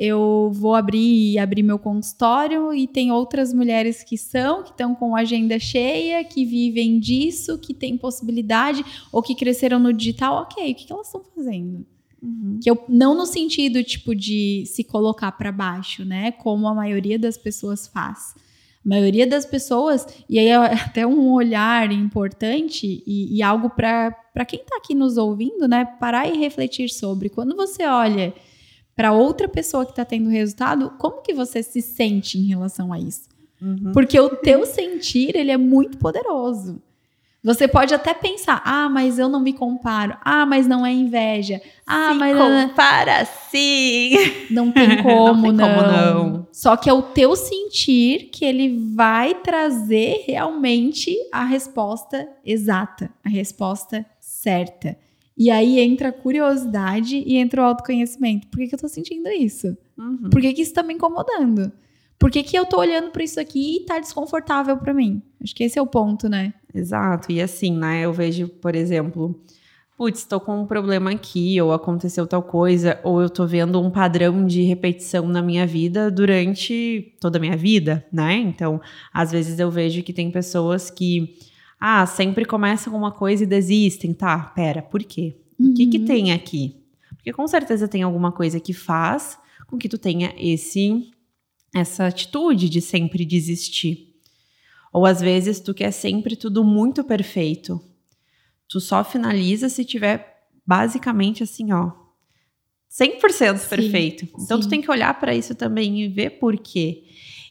eu vou abrir abrir meu consultório e tem outras mulheres que são, que estão com agenda cheia, que vivem disso, que têm possibilidade ou que cresceram no digital. Ok, o que, que elas estão fazendo? Uhum. Que eu não no sentido tipo de se colocar para baixo, né? Como a maioria das pessoas faz. A maioria das pessoas, e aí é até um olhar importante e, e algo para quem está aqui nos ouvindo, né? Parar e refletir sobre. Quando você olha para outra pessoa que está tendo resultado, como que você se sente em relação a isso? Uhum. Porque o teu sentir, ele é muito poderoso. Você pode até pensar, ah, mas eu não me comparo. Ah, mas não é inveja. Ah, Se mas compara sim. Não tem como, não, tem não. como não. Só que é o teu sentir que ele vai trazer realmente a resposta exata, a resposta certa. E aí entra a curiosidade e entra o autoconhecimento. Por que, que eu tô sentindo isso? Uhum. Por que, que isso tá me incomodando? Por que, que eu tô olhando para isso aqui e tá desconfortável para mim? Acho que esse é o ponto, né? Exato. E assim, né? Eu vejo, por exemplo, putz, estou com um problema aqui, ou aconteceu tal coisa, ou eu tô vendo um padrão de repetição na minha vida durante toda a minha vida, né? Então, às vezes eu vejo que tem pessoas que, ah, sempre começam uma coisa e desistem, tá? Pera, por quê? Uhum. O que que uhum. tem aqui? Porque com certeza tem alguma coisa que faz com que tu tenha esse essa atitude de sempre desistir. Ou às vezes tu quer sempre tudo muito perfeito. Tu só finaliza se tiver basicamente assim, ó, 100% sim, perfeito. Então sim. tu tem que olhar para isso também e ver por quê.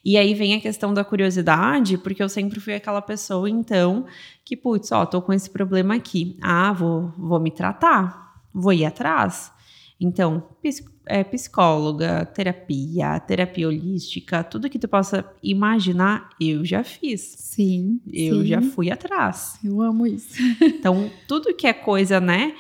E aí vem a questão da curiosidade, porque eu sempre fui aquela pessoa, então, que, putz, ó, tô com esse problema aqui. Ah, vou, vou me tratar, vou ir atrás. Então, é, psicóloga, terapia, terapia holística, tudo que tu possa imaginar, eu já fiz. Sim. Eu sim. já fui atrás. Eu amo isso. então, tudo que é coisa, né?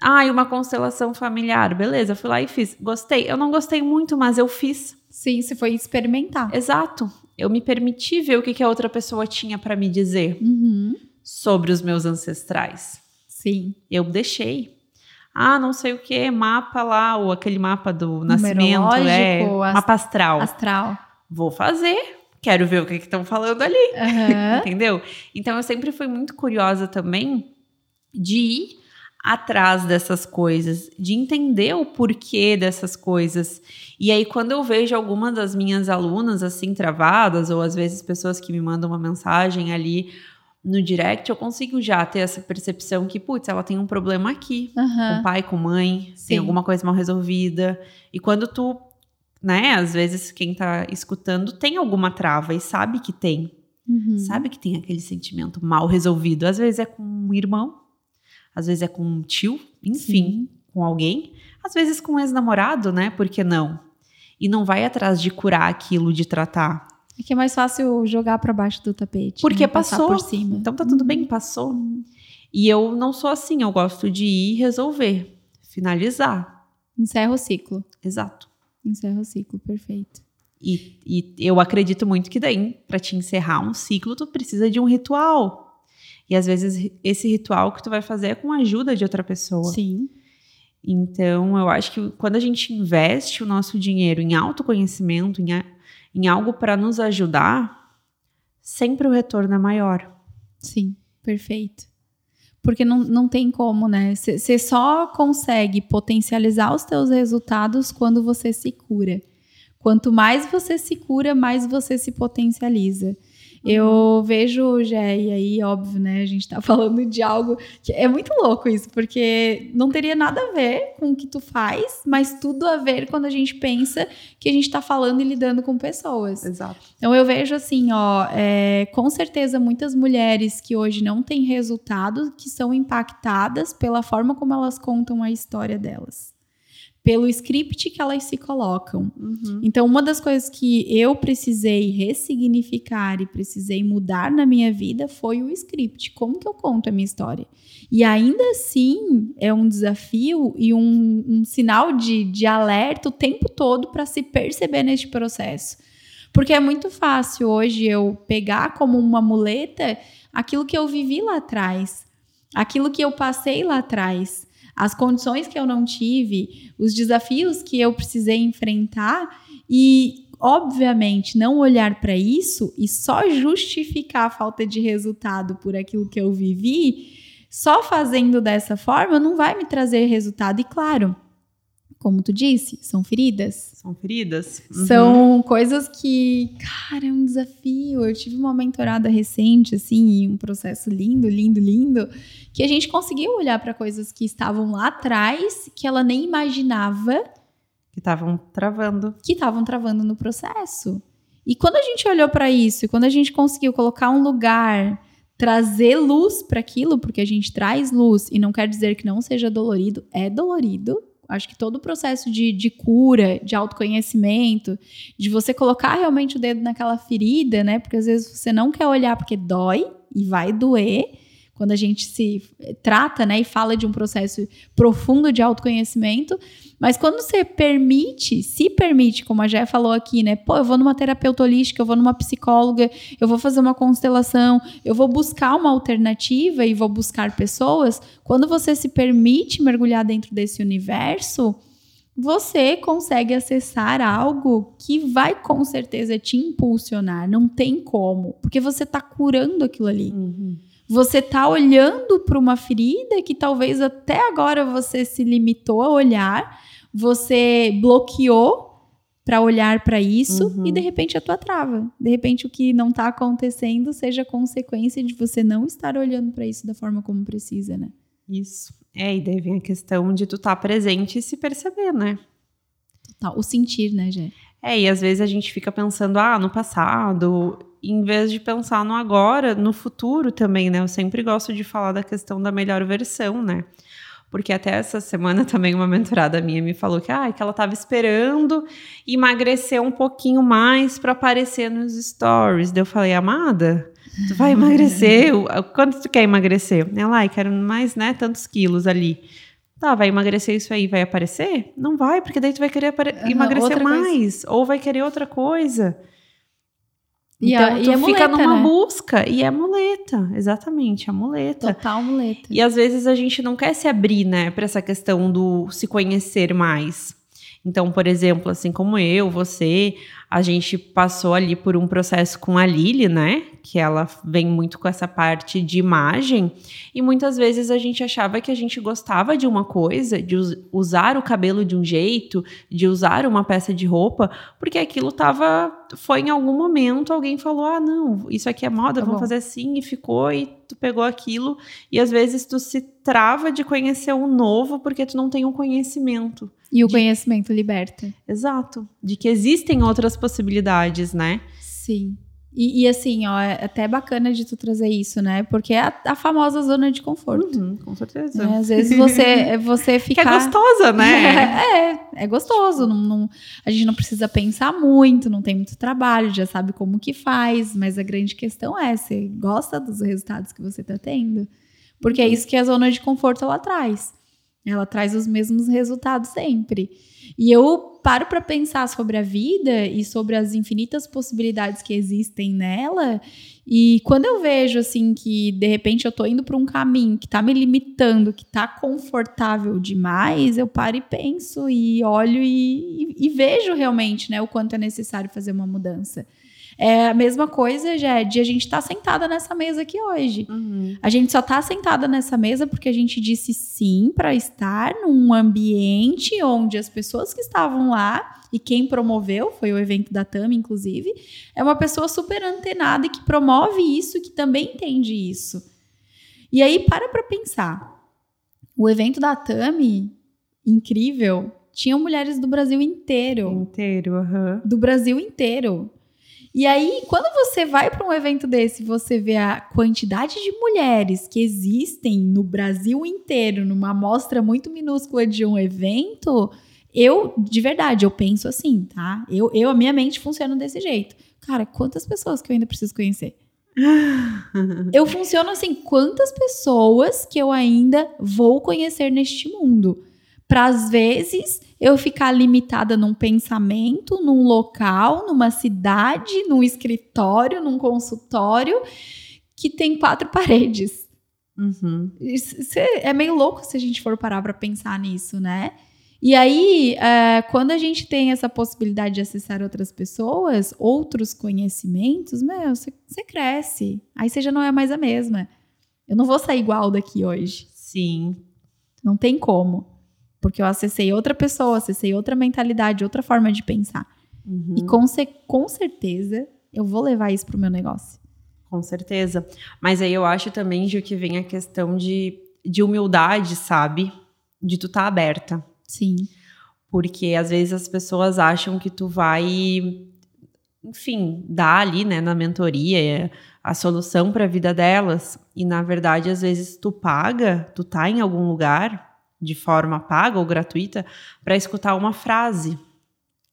Ah, e uma constelação familiar, beleza, fui lá e fiz. Gostei. Eu não gostei muito, mas eu fiz. Sim, você foi experimentar. Exato. Eu me permiti ver o que, que a outra pessoa tinha para me dizer uhum. sobre os meus ancestrais. Sim. Eu deixei ah, não sei o que, mapa lá, ou aquele mapa do nascimento, é, mapa astral. Astral. Vou fazer, quero ver o que estão falando ali, uhum. entendeu? Então eu sempre fui muito curiosa também de ir atrás dessas coisas, de entender o porquê dessas coisas. E aí quando eu vejo alguma das minhas alunas assim travadas ou às vezes pessoas que me mandam uma mensagem ali no direct, eu consigo já ter essa percepção que, putz, ela tem um problema aqui, uhum. com pai, com mãe, Sim. tem alguma coisa mal resolvida. E quando tu, né, às vezes quem tá escutando tem alguma trava e sabe que tem. Uhum. Sabe que tem aquele sentimento mal resolvido. Às vezes é com um irmão, às vezes é com um tio, enfim, Sim. com alguém. Às vezes com um ex-namorado, né? Por que não? E não vai atrás de curar aquilo, de tratar. É que é mais fácil jogar para baixo do tapete. Porque né? passou. por cima. Então tá tudo bem, passou. E eu não sou assim, eu gosto de ir resolver, finalizar. Encerra o ciclo. Exato. Encerra o ciclo, perfeito. E, e eu acredito muito que daí, para te encerrar um ciclo, tu precisa de um ritual. E às vezes esse ritual que tu vai fazer é com a ajuda de outra pessoa. Sim. Então, eu acho que quando a gente investe o nosso dinheiro em autoconhecimento, em em algo para nos ajudar, sempre o retorno é maior. Sim, perfeito. Porque não, não tem como, né? Você só consegue potencializar os teus resultados quando você se cura. Quanto mais você se cura, mais você se potencializa. Eu uhum. vejo, já, e aí, óbvio, né? A gente tá falando de algo que é muito louco isso, porque não teria nada a ver com o que tu faz, mas tudo a ver quando a gente pensa que a gente tá falando e lidando com pessoas. Exato. Então eu vejo assim, ó, é, com certeza muitas mulheres que hoje não têm resultado que são impactadas pela forma como elas contam a história delas pelo script que elas se colocam. Uhum. Então, uma das coisas que eu precisei ressignificar e precisei mudar na minha vida foi o script. Como que eu conto a minha história? E ainda assim é um desafio e um, um sinal de, de alerta o tempo todo para se perceber neste processo. Porque é muito fácil hoje eu pegar como uma muleta aquilo que eu vivi lá atrás, aquilo que eu passei lá atrás, as condições que eu não tive, os desafios que eu precisei enfrentar e obviamente, não olhar para isso e só justificar a falta de resultado por aquilo que eu vivi, só fazendo dessa forma não vai me trazer resultado. E claro, como tu disse, são feridas. São feridas. Uhum. São coisas que, cara, é um desafio. Eu tive uma mentorada recente, assim, um processo lindo, lindo, lindo, que a gente conseguiu olhar para coisas que estavam lá atrás, que ela nem imaginava que estavam travando. Que estavam travando no processo. E quando a gente olhou para isso, e quando a gente conseguiu colocar um lugar, trazer luz para aquilo, porque a gente traz luz, e não quer dizer que não seja dolorido, é dolorido. Acho que todo o processo de, de cura, de autoconhecimento, de você colocar realmente o dedo naquela ferida, né? Porque às vezes você não quer olhar porque dói e vai doer quando a gente se trata, né, e fala de um processo profundo de autoconhecimento, mas quando você permite, se permite, como a Jé falou aqui, né? Pô, eu vou numa terapeuta holística, eu vou numa psicóloga, eu vou fazer uma constelação, eu vou buscar uma alternativa e vou buscar pessoas. Quando você se permite mergulhar dentro desse universo, você consegue acessar algo que vai com certeza te impulsionar. Não tem como, porque você está curando aquilo ali. Uhum. Você está olhando para uma ferida que talvez até agora você se limitou a olhar, você bloqueou para olhar para isso uhum. e de repente a tua trava. De repente o que não está acontecendo seja consequência de você não estar olhando para isso da forma como precisa, né? Isso. É, e daí vem a questão de tu estar tá presente e se perceber, né? Total. O sentir, né, Jé? É, e às vezes a gente fica pensando, ah, no passado, em vez de pensar no agora, no futuro também, né? Eu sempre gosto de falar da questão da melhor versão, né? Porque até essa semana também uma mentorada minha me falou que, ah, que ela estava esperando emagrecer um pouquinho mais para aparecer nos stories. Daí eu falei, amada, tu vai emagrecer? Quanto tu quer emagrecer? Ela, ai, quero mais, né, tantos quilos ali. Tá, vai emagrecer isso aí, vai aparecer? Não vai, porque daí tu vai querer uhum, emagrecer mais, coisa. ou vai querer outra coisa. E então, a, tu e é fica muleta, numa né? busca. E é muleta, exatamente, é muleta. Total muleta. E às vezes a gente não quer se abrir, né, para essa questão do se conhecer mais. Então, por exemplo, assim como eu, você, a gente passou ali por um processo com a Lili, né? Que ela vem muito com essa parte de imagem. E muitas vezes a gente achava que a gente gostava de uma coisa, de usar o cabelo de um jeito, de usar uma peça de roupa, porque aquilo tava. Foi em algum momento alguém falou: ah, não, isso aqui é moda, tá vamos fazer assim, e ficou, e tu pegou aquilo. E às vezes tu se trava de conhecer o novo porque tu não tem o um conhecimento. E o de... conhecimento liberta. Exato. De que existem outras possibilidades, né? Sim. E, e, assim, ó, é até bacana de tu trazer isso, né? Porque é a, a famosa zona de conforto. Uhum, com certeza. É, às vezes você, você fica. Que é gostosa, né? é, é gostoso. Não, não, a gente não precisa pensar muito, não tem muito trabalho, já sabe como que faz. Mas a grande questão é: você gosta dos resultados que você tá tendo? Porque é isso que a zona de conforto ela traz. Ela traz os mesmos resultados sempre. E eu paro para pensar sobre a vida e sobre as infinitas possibilidades que existem nela. E quando eu vejo assim que de repente eu tô indo para um caminho que tá me limitando, que tá confortável demais, eu paro e penso e olho e, e, e vejo realmente, né, o quanto é necessário fazer uma mudança. É a mesma coisa, já de a gente estar tá sentada nessa mesa aqui hoje. Uhum. A gente só está sentada nessa mesa porque a gente disse sim para estar num ambiente onde as pessoas que estavam lá e quem promoveu, foi o evento da Tami, inclusive, é uma pessoa super antenada e que promove isso, que também entende isso. E aí, para para pensar. O evento da Tami, incrível, tinha mulheres do Brasil inteiro. Inteiro, uhum. Do Brasil inteiro. E aí, quando você vai para um evento desse, você vê a quantidade de mulheres que existem no Brasil inteiro, numa amostra muito minúscula de um evento, eu, de verdade, eu penso assim, tá? Eu, eu a minha mente funciona desse jeito. Cara, quantas pessoas que eu ainda preciso conhecer? eu funciono assim, quantas pessoas que eu ainda vou conhecer neste mundo? Para às vezes eu ficar limitada num pensamento, num local, numa cidade, num escritório, num consultório que tem quatro paredes. Uhum. Isso, é, é meio louco se a gente for parar para pensar nisso, né? E aí, é, quando a gente tem essa possibilidade de acessar outras pessoas, outros conhecimentos, meu, você cresce. Aí você já não é mais a mesma. Eu não vou sair igual daqui hoje. Sim. Não tem como. Porque eu acessei outra pessoa, acessei outra mentalidade, outra forma de pensar. Uhum. E com, com certeza eu vou levar isso pro meu negócio. Com certeza. Mas aí eu acho também, Gil, que vem a questão de, de humildade, sabe? De tu estar tá aberta. Sim. Porque às vezes as pessoas acham que tu vai, enfim, dar ali, né, na mentoria a solução para a vida delas. E na verdade, às vezes tu paga, tu tá em algum lugar de forma paga ou gratuita para escutar uma frase.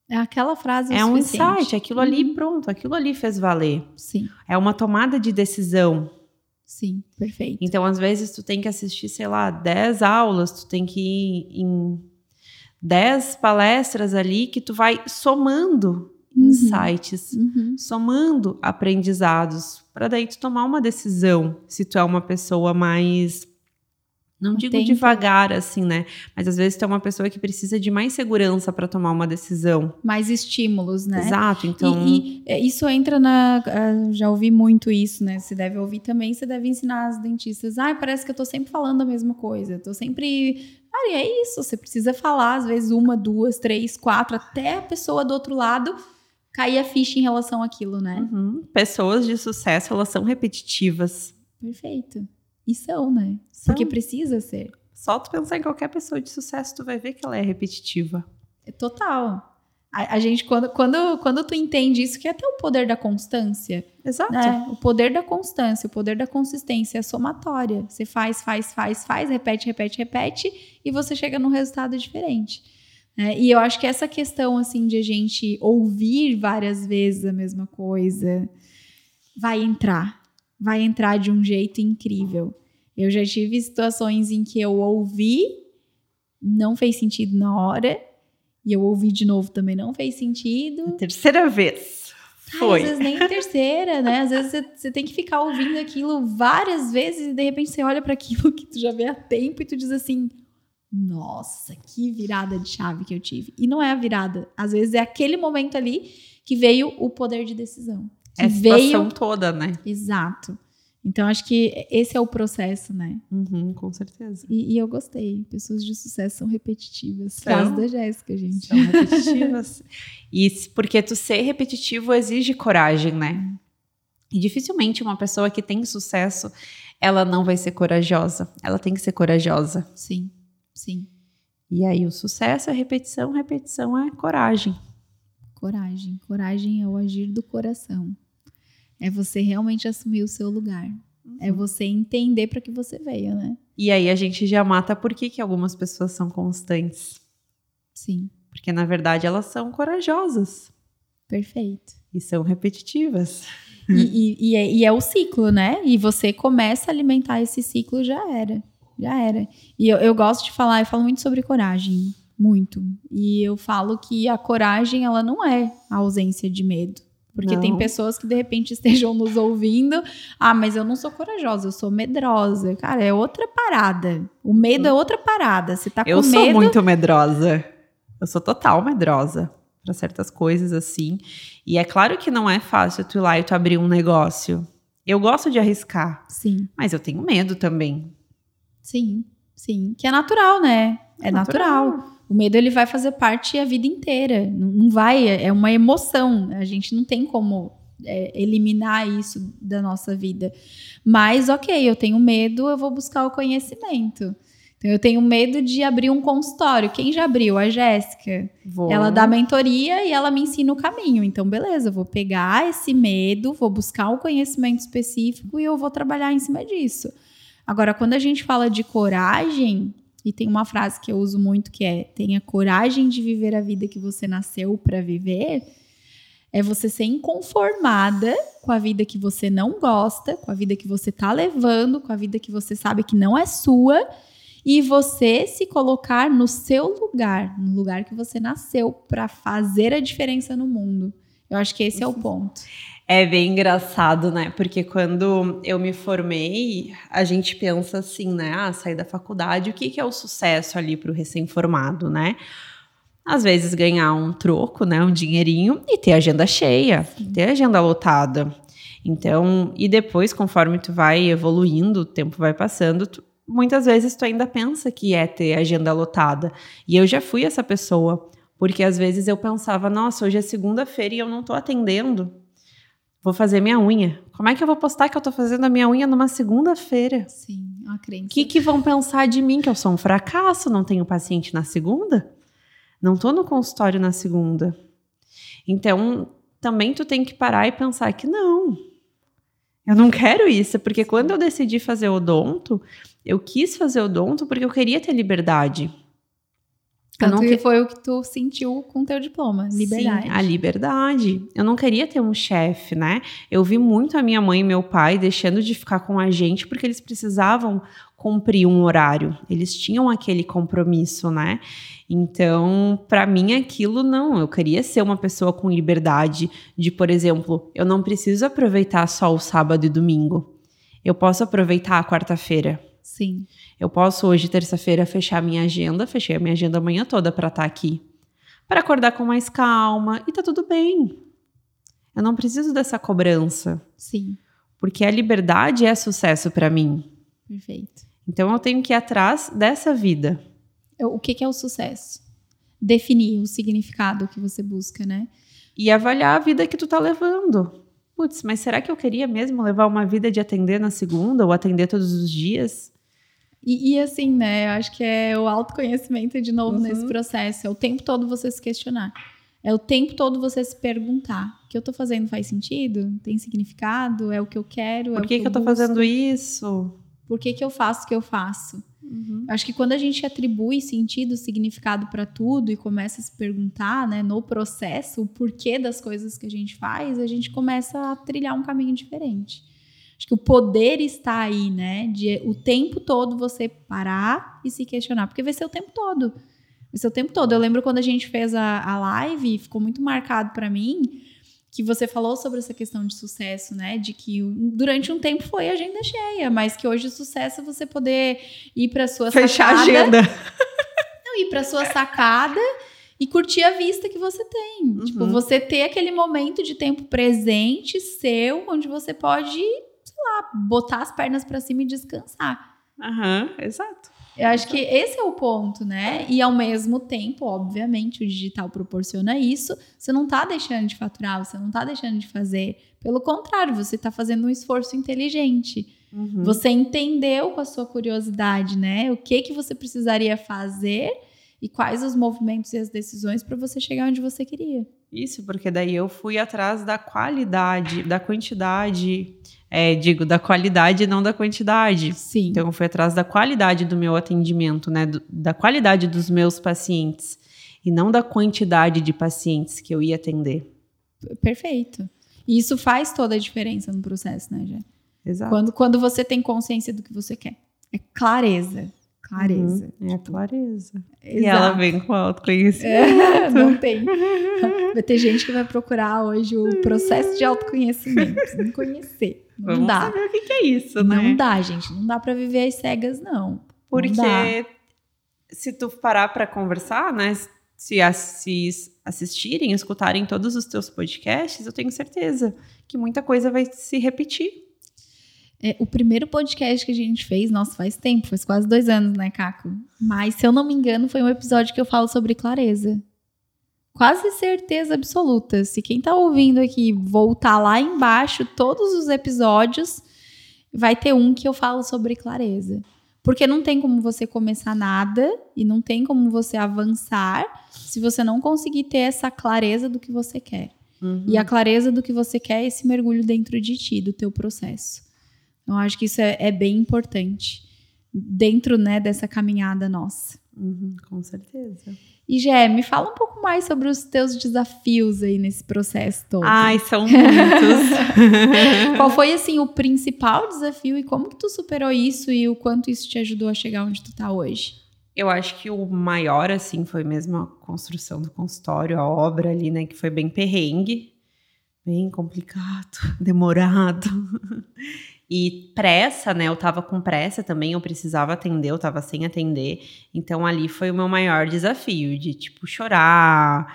É aquela frase É um insight, aquilo ali uhum. pronto, aquilo ali fez valer. Sim. É uma tomada de decisão. Sim, perfeito. Então, às vezes, tu tem que assistir, sei lá, 10 aulas, tu tem que ir em 10 palestras ali que tu vai somando uhum. insights, uhum. somando aprendizados, para daí tu tomar uma decisão, se tu é uma pessoa mais não digo Tempo. devagar assim, né? Mas às vezes tu é uma pessoa que precisa de mais segurança para tomar uma decisão. Mais estímulos, né? Exato, então. E, e é, isso entra na. Ah, já ouvi muito isso, né? Você deve ouvir também, você deve ensinar as dentistas. Ai, ah, parece que eu tô sempre falando a mesma coisa. Eu tô sempre. Cara, e é isso. Você precisa falar, às vezes, uma, duas, três, quatro, até a pessoa do outro lado cair a ficha em relação àquilo, né? Uhum. Pessoas de sucesso, elas são repetitivas. Perfeito. E são, né? São. Porque precisa ser. Só tu pensar em qualquer pessoa de sucesso, tu vai ver que ela é repetitiva. É total. A, a, gente, quando, quando, quando tu entende isso, que é até o poder da constância. Exato. Né? O poder da constância, o poder da consistência é somatória. Você faz, faz, faz, faz, repete, repete, repete, e você chega num resultado diferente. É, e eu acho que essa questão, assim, de a gente ouvir várias vezes a mesma coisa, vai entrar vai entrar de um jeito incrível. Eu já tive situações em que eu ouvi, não fez sentido na hora, e eu ouvi de novo também não fez sentido. A terceira vez. Foi. às vezes nem terceira, né? Às vezes você, tem que ficar ouvindo aquilo várias vezes e de repente você olha para aquilo que tu já vê há tempo e tu diz assim: "Nossa, que virada de chave que eu tive". E não é a virada, às vezes é aquele momento ali que veio o poder de decisão que é veio toda, né? Exato. Então acho que esse é o processo, né? Uhum, com certeza. E, e, eu gostei. Pessoas de sucesso são repetitivas. São, Frase da Jéssica, gente. São repetitivas. e porque tu ser repetitivo exige coragem, né? E dificilmente uma pessoa que tem sucesso, ela não vai ser corajosa. Ela tem que ser corajosa. Sim, sim. E aí o sucesso é repetição, repetição é coragem. Coragem. Coragem é o agir do coração. É você realmente assumir o seu lugar. Uhum. É você entender para que você veio, né? E aí a gente já mata por que, que algumas pessoas são constantes. Sim. Porque na verdade elas são corajosas. Perfeito. E são repetitivas. E, e, e, é, e, é, o ciclo, né? E você começa a alimentar esse ciclo, já era. Já era. E eu, eu gosto de falar, eu falo muito sobre coragem. Muito. E eu falo que a coragem, ela não é a ausência de medo. Porque não. tem pessoas que de repente estejam nos ouvindo. Ah, mas eu não sou corajosa, eu sou medrosa. Cara, é outra parada. O medo é outra parada. Você tá com eu medo. Eu sou muito medrosa. Eu sou total medrosa para certas coisas assim. E é claro que não é fácil tu ir lá e tu abrir um negócio. Eu gosto de arriscar. Sim. Mas eu tenho medo também. Sim, sim. Que é natural, né? É natural. natural. O medo ele vai fazer parte a vida inteira. Não, vai, é, é uma emoção. A gente não tem como é, eliminar isso da nossa vida. Mas, ok, eu tenho medo, eu vou buscar o conhecimento. Então, eu tenho medo de abrir um consultório. Quem já abriu? A Jéssica. Ela dá mentoria e ela me ensina o caminho. Então, beleza, eu vou pegar esse medo, vou buscar o conhecimento específico e eu vou trabalhar em cima disso. Agora, quando a gente fala de coragem, e tem uma frase que eu uso muito que é: tenha coragem de viver a vida que você nasceu para viver. É você ser inconformada com a vida que você não gosta, com a vida que você tá levando, com a vida que você sabe que não é sua, e você se colocar no seu lugar, no lugar que você nasceu, para fazer a diferença no mundo. Eu acho que esse é o ponto. É bem engraçado, né? Porque quando eu me formei, a gente pensa assim, né? Ah, sair da faculdade, o que, que é o sucesso ali para o recém-formado, né? Às vezes ganhar um troco, né? Um dinheirinho e ter agenda cheia, ter agenda lotada. Então, e depois, conforme tu vai evoluindo, o tempo vai passando, tu, muitas vezes tu ainda pensa que é ter agenda lotada. E eu já fui essa pessoa, porque às vezes eu pensava, nossa, hoje é segunda-feira e eu não tô atendendo Vou fazer minha unha. Como é que eu vou postar que eu tô fazendo a minha unha numa segunda-feira? Sim, uma crença. O que, que vão pensar de mim? Que eu sou um fracasso, não tenho paciente na segunda? Não tô no consultório na segunda. Então, também tu tem que parar e pensar que não. Eu não quero isso, porque quando eu decidi fazer odonto, eu quis fazer odonto porque eu queria ter liberdade. Tanto que foi o que tu sentiu com teu diploma, liberdade. Sim, a liberdade. Eu não queria ter um chefe, né? Eu vi muito a minha mãe e meu pai deixando de ficar com a gente porque eles precisavam cumprir um horário. Eles tinham aquele compromisso, né? Então, para mim aquilo não, eu queria ser uma pessoa com liberdade de, por exemplo, eu não preciso aproveitar só o sábado e domingo. Eu posso aproveitar a quarta-feira. Sim. Eu posso hoje, terça-feira, fechar minha agenda, fechei a minha agenda amanhã toda para estar tá aqui. Para acordar com mais calma e tá tudo bem. Eu não preciso dessa cobrança. Sim. Porque a liberdade é sucesso para mim. Perfeito. Então eu tenho que ir atrás dessa vida. O que, que é o sucesso? Definir o significado que você busca, né? E avaliar a vida que tu tá levando. Putz, mas será que eu queria mesmo levar uma vida de atender na segunda ou atender todos os dias? E, e, assim, né? Eu acho que é o autoconhecimento de novo uhum. nesse processo. É o tempo todo você se questionar. É o tempo todo você se perguntar: o que eu tô fazendo faz sentido? Tem significado? É o que eu quero? Por é que, que, que eu, tô fazendo isso? Por que, que eu faço o que eu faço? Uhum. Acho que quando a gente atribui sentido, significado para tudo e começa a se perguntar, né, no processo, o porquê das coisas que a gente faz, a gente começa a trilhar um caminho diferente. Acho que o poder está aí, né? De o tempo todo você parar e se questionar, porque vai ser o tempo todo. Vai ser o tempo todo. Eu lembro quando a gente fez a, a live, ficou muito marcado para mim que você falou sobre essa questão de sucesso, né? De que durante um tempo foi agenda cheia, mas que hoje o sucesso é você poder ir para sua Fechar sacada. Fechar a agenda. Não, ir para sua sacada e curtir a vista que você tem. Tipo, uhum. Tipo, você ter aquele momento de tempo presente seu, onde você pode lá, botar as pernas para cima e descansar. Aham, exato. Eu acho que esse é o ponto, né? E ao mesmo tempo, obviamente, o digital proporciona isso. Você não está deixando de faturar, você não está deixando de fazer. Pelo contrário, você está fazendo um esforço inteligente. Uhum. Você entendeu com a sua curiosidade, né? O que que você precisaria fazer e quais os movimentos e as decisões para você chegar onde você queria. Isso, porque daí eu fui atrás da qualidade, da quantidade é, digo, da qualidade e não da quantidade. Sim. Então, eu fui atrás da qualidade do meu atendimento, né? Do, da qualidade dos meus pacientes e não da quantidade de pacientes que eu ia atender. Perfeito. E isso faz toda a diferença no processo, né, Jé? Exato. Quando, quando você tem consciência do que você quer. É clareza. Clareza. Uhum, é a clareza. Exato. E ela vem com autoconhecimento. É, não tem. Vai ter gente que vai procurar hoje o processo de autoconhecimento. Não conhecer. Não Vamos dá. saber o que, é isso, né? Não dá, gente. Não dá para viver às cegas, não. Porque não se tu parar para conversar, né? Se, se assistirem, escutarem todos os teus podcasts, eu tenho certeza que muita coisa vai se repetir. É, o primeiro podcast que a gente fez, nossa, faz tempo, faz quase dois anos, né, Caco? Mas, se eu não me engano, foi um episódio que eu falo sobre clareza quase certeza absoluta. Se quem tá ouvindo aqui voltar lá embaixo, todos os episódios, vai ter um que eu falo sobre clareza. Porque não tem como você começar nada e não tem como você avançar se você não conseguir ter essa clareza do que você quer. Uhum. E a clareza do que você quer é esse mergulho dentro de ti, do teu processo. Então, acho que isso é, é bem importante dentro né, dessa caminhada nossa. Uhum, com certeza. E Gé, me fala um pouco mais sobre os teus desafios aí nesse processo todo. Ai, são muitos. Qual foi assim o principal desafio e como que tu superou isso e o quanto isso te ajudou a chegar onde tu tá hoje? Eu acho que o maior assim foi mesmo a construção do consultório, a obra ali, né, que foi bem perrengue, bem complicado, demorado. E pressa, né? Eu tava com pressa também, eu precisava atender, eu tava sem atender. Então ali foi o meu maior desafio, de tipo chorar,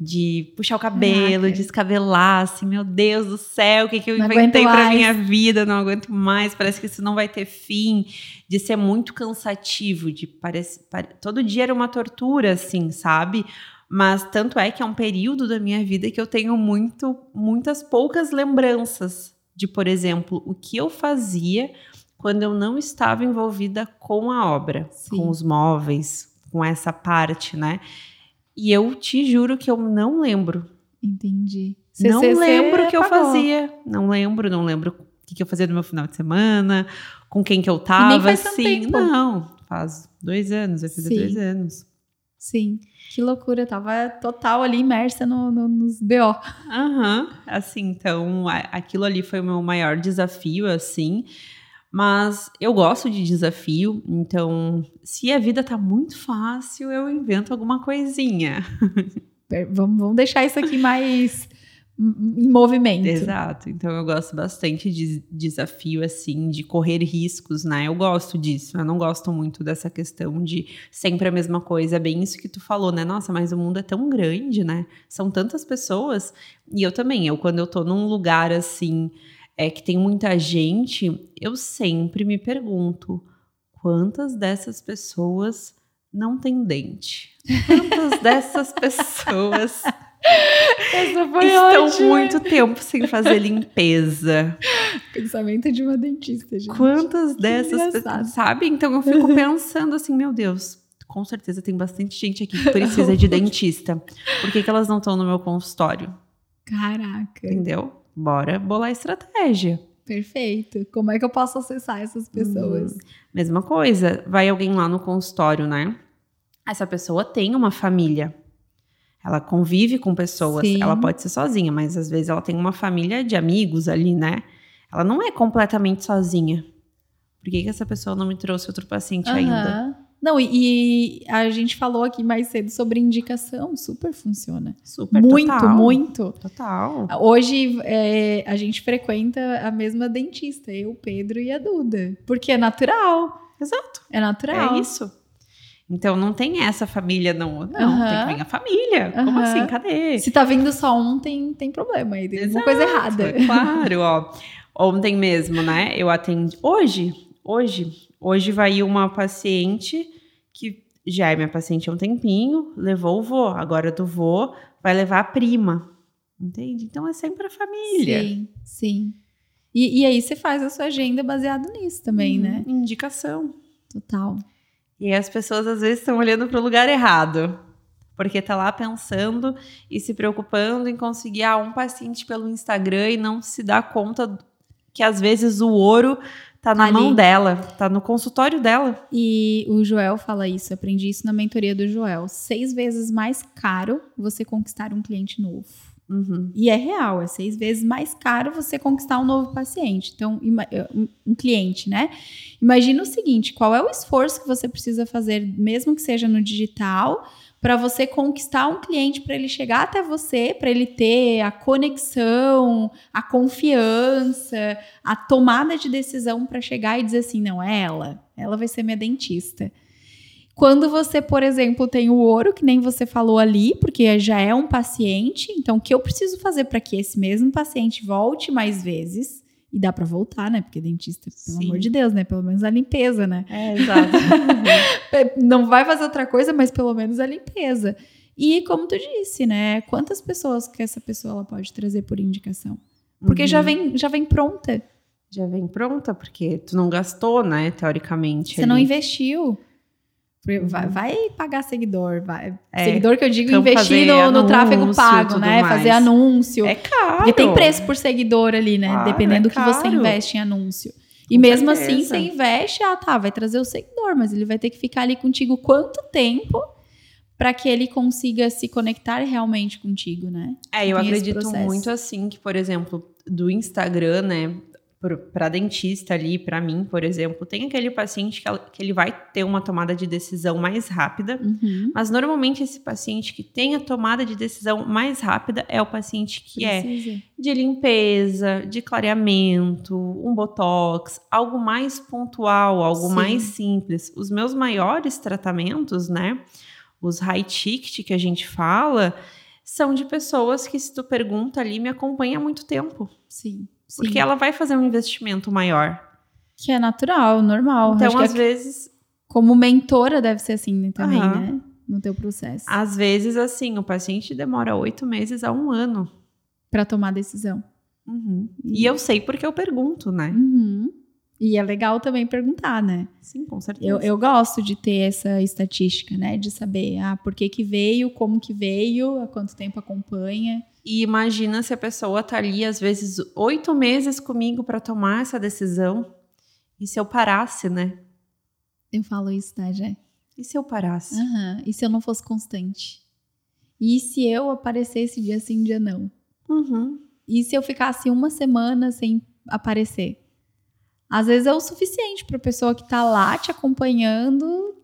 de puxar o cabelo, Caraca. descabelar, assim, meu Deus do céu, o que, que eu não inventei pra minha vida, não aguento mais, parece que isso não vai ter fim, de ser muito cansativo, de parece, pare... todo dia era uma tortura, assim, sabe? Mas tanto é que é um período da minha vida que eu tenho muito, muitas poucas lembranças de, por exemplo, o que eu fazia quando eu não estava envolvida com a obra, Sim. com os móveis, com essa parte, né? E eu te juro que eu não lembro. Entendi. não lembro o que eu fazia. Não lembro, não lembro o que eu fazia no meu final de semana, com quem que eu tava, e nem faz assim. Não, faz dois anos, vai fazer Sim. dois anos. Sim. Que loucura, eu tava total ali imersa no, no, nos BO. Aham, uhum. assim, então aquilo ali foi o meu maior desafio, assim. Mas eu gosto de desafio, então se a vida tá muito fácil, eu invento alguma coisinha. Vamos, vamos deixar isso aqui mais em movimento. Exato. Então eu gosto bastante de desafio assim, de correr riscos, né? Eu gosto disso. Eu não gosto muito dessa questão de sempre a mesma coisa. É bem isso que tu falou, né? Nossa, mas o mundo é tão grande, né? São tantas pessoas. E eu também, eu quando eu tô num lugar assim, é que tem muita gente, eu sempre me pergunto quantas dessas pessoas não têm dente? Quantas dessas pessoas essa foi Estão ótima. muito tempo sem fazer limpeza. Pensamento de uma dentista, gente. Quantas dessas pessoas, sabe? Então eu fico pensando assim, meu Deus, com certeza tem bastante gente aqui que precisa de dentista. Por que, que elas não estão no meu consultório? Caraca. Entendeu? Bora bolar estratégia. Perfeito. Como é que eu posso acessar essas pessoas? Hum, mesma coisa. Vai alguém lá no consultório, né? Essa pessoa tem uma família. Ela convive com pessoas, Sim. ela pode ser sozinha, mas às vezes ela tem uma família de amigos ali, né? Ela não é completamente sozinha. Por que, que essa pessoa não me trouxe outro paciente uhum. ainda? Não, e, e, a gente falou aqui mais cedo sobre indicação, super funciona. Super, Muito, total, muito. Total. Hoje é, a gente frequenta a mesma dentista, eu, Pedro e a Duda. Porque é natural. Exato. É natural. É isso. Então não tem essa família, não. Não, uhum. tem que vir a família. Uhum. Como assim? Cadê? Se tá vindo só um, tem, tem problema aí. Tem alguma coisa errada. Claro, ó. Ontem mesmo, né? Eu atendi. Hoje, hoje, hoje vai uma paciente que já é minha paciente há um tempinho, levou o vô. Agora do vô vai levar a prima. Entende? Então é sempre a família. Sim, sim. E, e aí você faz a sua agenda baseado nisso também, hum, né? Indicação. Total. E as pessoas às vezes estão olhando para o lugar errado. Porque tá lá pensando e se preocupando em conseguir ah, um paciente pelo Instagram e não se dá conta que às vezes o ouro tá na Ali. mão dela, tá no consultório dela. E o Joel fala isso, aprendi isso na mentoria do Joel. Seis vezes mais caro você conquistar um cliente novo. Uhum. E é real, é seis vezes mais caro você conquistar um novo paciente. Então, eh, um cliente, né? Imagina o seguinte: qual é o esforço que você precisa fazer, mesmo que seja no digital, para você conquistar um cliente, para ele chegar até você, para ele ter a conexão, a confiança, a tomada de decisão para chegar e dizer assim: não, é ela, ela vai ser minha dentista. Quando você, por exemplo, tem o ouro, que nem você falou ali, porque já é um paciente, então o que eu preciso fazer para que esse mesmo paciente volte mais vezes? E dá para voltar, né? Porque dentista, pelo Sim. amor de Deus, né? Pelo menos a limpeza, né? É, exato. Não vai fazer outra coisa, mas pelo menos a limpeza. E como tu disse, né? Quantas pessoas que essa pessoa ela pode trazer por indicação? Porque uhum. já, vem, já vem pronta. Já vem pronta, porque tu não gastou, né? Teoricamente. Você ali. não investiu. Vai, vai, pagar seguidor, vai. É, seguidor que eu digo investir no, no tráfego pago, né? Mais. Fazer anúncio. É caro. Porque tem preço por seguidor ali, né? Claro, Dependendo é do que você investe em anúncio. E mesmo certeza. assim, você investe, ah, tá, vai trazer o seguidor, mas ele vai ter que ficar ali contigo quanto tempo para que ele consiga se conectar realmente contigo, né? É, eu Tem acredito muito assim que, por exemplo, do Instagram, né? Para dentista ali, para mim, por exemplo, tem aquele paciente que, que, ele vai ter uma tomada de decisão mais rápida, uhum. mas normalmente esse paciente que tem a tomada de decisão mais rápida é o paciente que é Precisa. é de limpeza, de clareamento, um botox, algo mais pontual, algo Sim. mais simples. Os meus maiores tratamentos, né, os high ticket que a gente fala, são de pessoas que se tu pergunta ali me acompanha há muito tempo. Sim. Porque ela vai fazer um investimento maior. Que é natural, normal. Então, às é vezes. Como mentora, deve ser assim né, também, uhum. né? No teu processo. Às vezes, assim, o paciente demora oito meses a um ano. para tomar decisão. Uhum. E... e... eu sei porque eu pergunto, né? Uhum. E é legal também perguntar, né? Sim, com certeza. Eu, eu gosto de ter essa estatística, né? De saber, ah, por que que veio, como que veio, há quanto tempo acompanha. E imagina se a pessoa tá ali, às vezes, oito meses comigo para tomar essa decisão. E se eu parasse, né? Eu falo isso, tá, Jé? E se eu parasse? Uhum. E se eu não fosse constante? E se eu aparecesse dia sim, dia não? Uhum. E se eu ficasse uma semana sem aparecer? Às vezes é o suficiente para a pessoa que está lá te acompanhando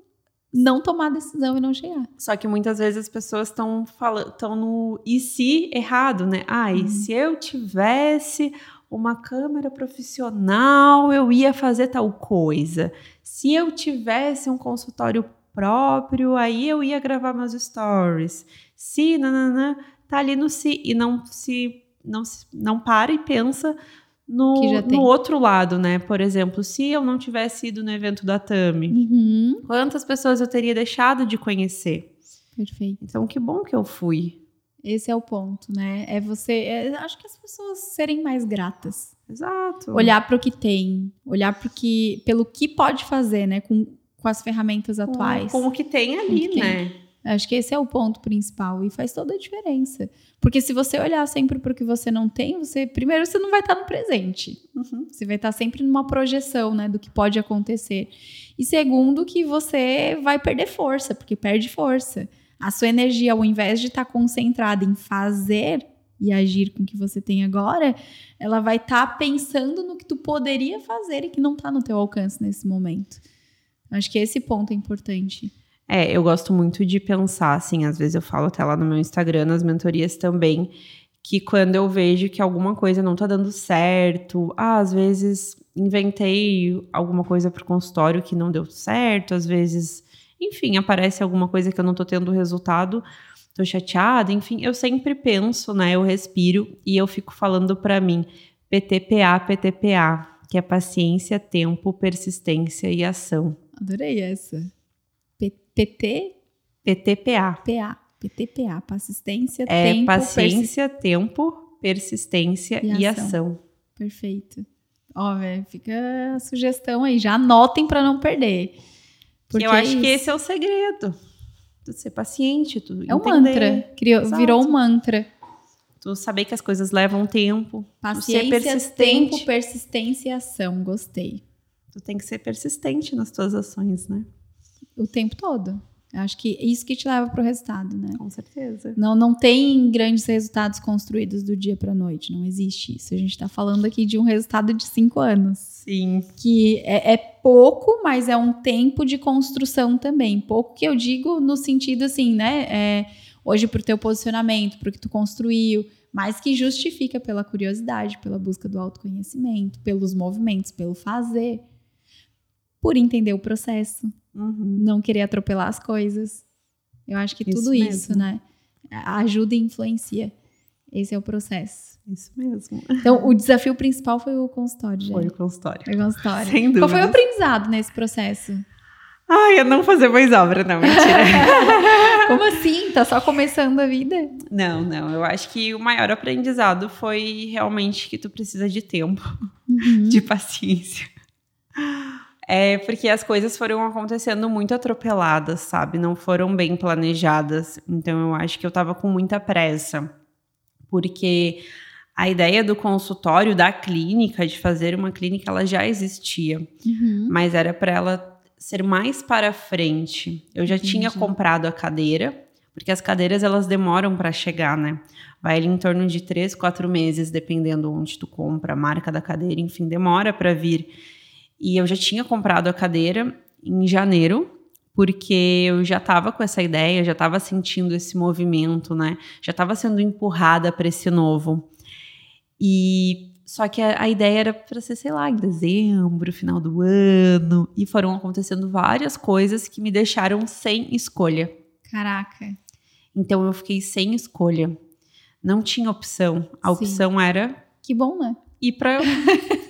não tomar decisão e não chegar. Só que muitas vezes as pessoas estão falando, estão no e se errado, né? Ah, e uhum. se eu tivesse uma câmera profissional, eu ia fazer tal coisa. Se eu tivesse um consultório próprio, aí eu ia gravar meus stories. Se, nananã, tá ali no se e não se não, não para e pensa no, no outro lado, né? Por exemplo, se eu não tivesse ido no evento da Tami, uhum. quantas pessoas eu teria deixado de conhecer? Perfeito. Então, que bom que eu fui. Esse é o ponto, né? É você. É, acho que as pessoas serem mais gratas. Exato. Olhar para o que tem, olhar pro que, pelo que pode fazer, né? Com, com as ferramentas atuais. Com, com o que tem ali, que né? Tem. Acho que esse é o ponto principal e faz toda a diferença. Porque se você olhar sempre para o que você não tem, você primeiro você não vai estar no presente. Uhum. Você vai estar sempre numa projeção, né, do que pode acontecer. E segundo, que você vai perder força, porque perde força. A sua energia, ao invés de estar concentrada em fazer e agir com o que você tem agora, ela vai estar pensando no que tu poderia fazer e que não está no teu alcance nesse momento. Acho que esse ponto é importante. É, eu gosto muito de pensar, assim, às vezes eu falo até lá no meu Instagram, nas mentorias também, que quando eu vejo que alguma coisa não tá dando certo, ah, às vezes inventei alguma coisa pro consultório que não deu certo, às vezes, enfim, aparece alguma coisa que eu não tô tendo resultado, tô chateada, enfim, eu sempre penso, né, eu respiro e eu fico falando para mim, PTPA, PTPA, que é paciência, tempo, persistência e ação. Adorei essa. PT? PTPA. PA. PTPA, persistência, é, tempo... Paciência, persi tempo, persistência e, e ação. ação. Perfeito. Ó, velho, fica a sugestão aí. Já anotem para não perder. Porque Eu acho é que esse é o segredo. Tu ser paciente, tu É um mantra. Criou, virou um mantra. Tu saber que as coisas levam tempo. Paciência, tempo, persistência e ação. Gostei. Tu tem que ser persistente nas tuas ações, né? O tempo todo. Acho que isso que te leva para o resultado, né? Com certeza. Não, não tem grandes resultados construídos do dia para a noite. Não existe isso. A gente está falando aqui de um resultado de cinco anos. Sim. Que é, é, pouco, mas é um tempo de construção também. Pouco que eu digo no sentido assim, né? É, hoje para o teu posicionamento, para o que tu construiu, mas que justifica pela curiosidade, pela busca do autoconhecimento, pelos movimentos, pelo fazer, por entender o processo Uhum. Não querer atropelar as coisas. Eu acho que tudo isso, isso né? Ajuda e influencia. Esse é o processo. Isso mesmo. Então, o desafio principal foi o consultório, já. Foi o consultório. Foi o consultório. Sem dúvida. Qual foi o aprendizado nesse processo? Ai, eu não fazer mais obra, não, mentira. Como assim? Tá só começando a vida? Não, não. Eu acho que o maior aprendizado foi realmente que tu precisa de tempo, uhum. de paciência. É porque as coisas foram acontecendo muito atropeladas, sabe? Não foram bem planejadas. Então eu acho que eu tava com muita pressa. Porque a ideia do consultório, da clínica, de fazer uma clínica, ela já existia. Uhum. Mas era para ela ser mais para frente. Eu já Entendi. tinha comprado a cadeira, porque as cadeiras elas demoram para chegar, né? Vai ali em torno de três, quatro meses, dependendo onde tu compra, a marca da cadeira, enfim, demora para vir. E eu já tinha comprado a cadeira em janeiro, porque eu já estava com essa ideia, já estava sentindo esse movimento, né? Já estava sendo empurrada para esse novo. E só que a, a ideia era para ser, sei lá, em dezembro, final do ano, e foram acontecendo várias coisas que me deixaram sem escolha. Caraca. Então eu fiquei sem escolha. Não tinha opção. A Sim. opção era Que bom, né? Ir para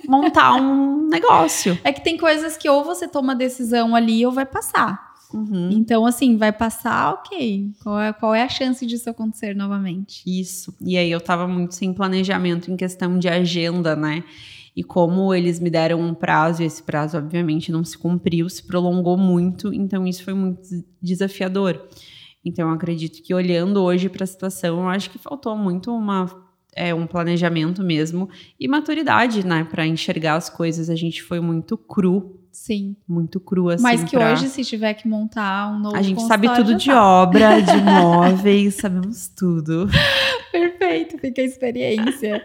montar um negócio. É que tem coisas que ou você toma decisão ali ou vai passar. Uhum. Então, assim, vai passar, ok. Qual é, qual é a chance disso acontecer novamente? Isso. E aí eu tava muito sem planejamento em questão de agenda, né? E como eles me deram um prazo, e esse prazo, obviamente, não se cumpriu, se prolongou muito, então isso foi muito desafiador. Então, eu acredito que olhando hoje para a situação, eu acho que faltou muito uma, é, um planejamento mesmo e maturidade, né, para enxergar as coisas. A gente foi muito cru, Sim. muito cru assim. Mas que pra- hoje, se tiver que montar um novo a gente sabe tudo de tá. obra, de móveis, sabemos tudo. Perfeito, fica a experiência.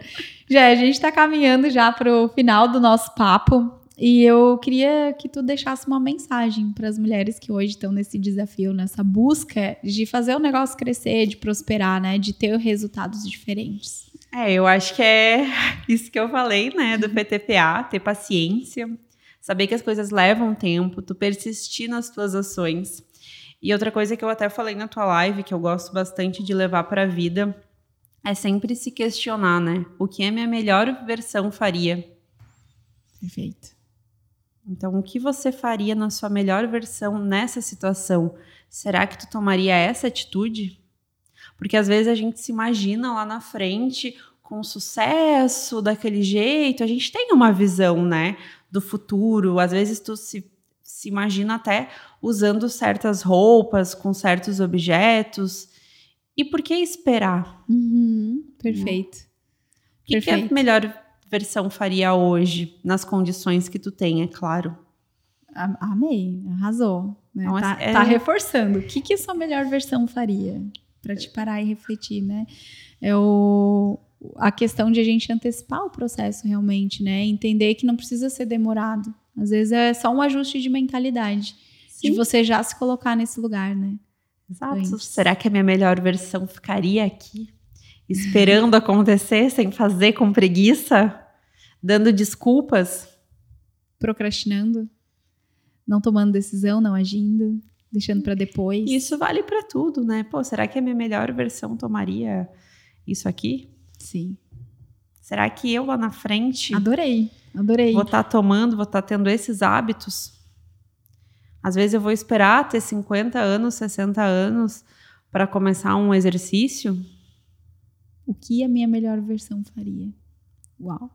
já, a gente tá caminhando já pro final do nosso papo. E eu queria que tu deixasse uma mensagem para as mulheres que hoje estão nesse desafio, nessa busca de fazer o negócio crescer, de prosperar, né? De ter resultados diferentes. É, eu acho que é isso que eu falei, né, do PTPA, ter paciência, saber que as coisas levam tempo, tu persistir nas tuas ações. E outra coisa que eu até falei na tua live, que eu gosto bastante de levar para a vida, é sempre se questionar, né? O que a minha melhor versão faria? Perfeito. Então, o que você faria na sua melhor versão nessa situação? Será que tu tomaria essa atitude? Porque às vezes a gente se imagina lá na frente com sucesso, daquele jeito. A gente tem uma visão, né, do futuro. Às vezes tu se, se imagina até usando certas roupas, com certos objetos. E por que esperar? Uhum, perfeito. O que, que a melhor versão faria hoje, nas condições que tu tem, é claro? Amei, arrasou. Né? Não, tá, é- tá reforçando. O que, que a sua melhor versão faria? Pra te parar e refletir, né? É o, a questão de a gente antecipar o processo realmente, né? Entender que não precisa ser demorado. Às vezes é só um ajuste de mentalidade. De Sim. você já se colocar nesse lugar, né? Exato. antes. Será que a minha melhor versão ficaria aqui, esperando acontecer, sem fazer com preguiça, dando desculpas? Procrastinando, não tomando decisão, não agindo, deixando pra depois. Isso vale pra tudo, né? Pô, será que a minha melhor versão tomaria isso aqui? Sim. Será que eu lá na frente Adorei, adorei. vou estar tomando, vou estar tendo esses hábitos? Às vezes eu vou esperar ter 50 anos, 60 anos para começar um exercício O que a minha melhor versão faria? Uau.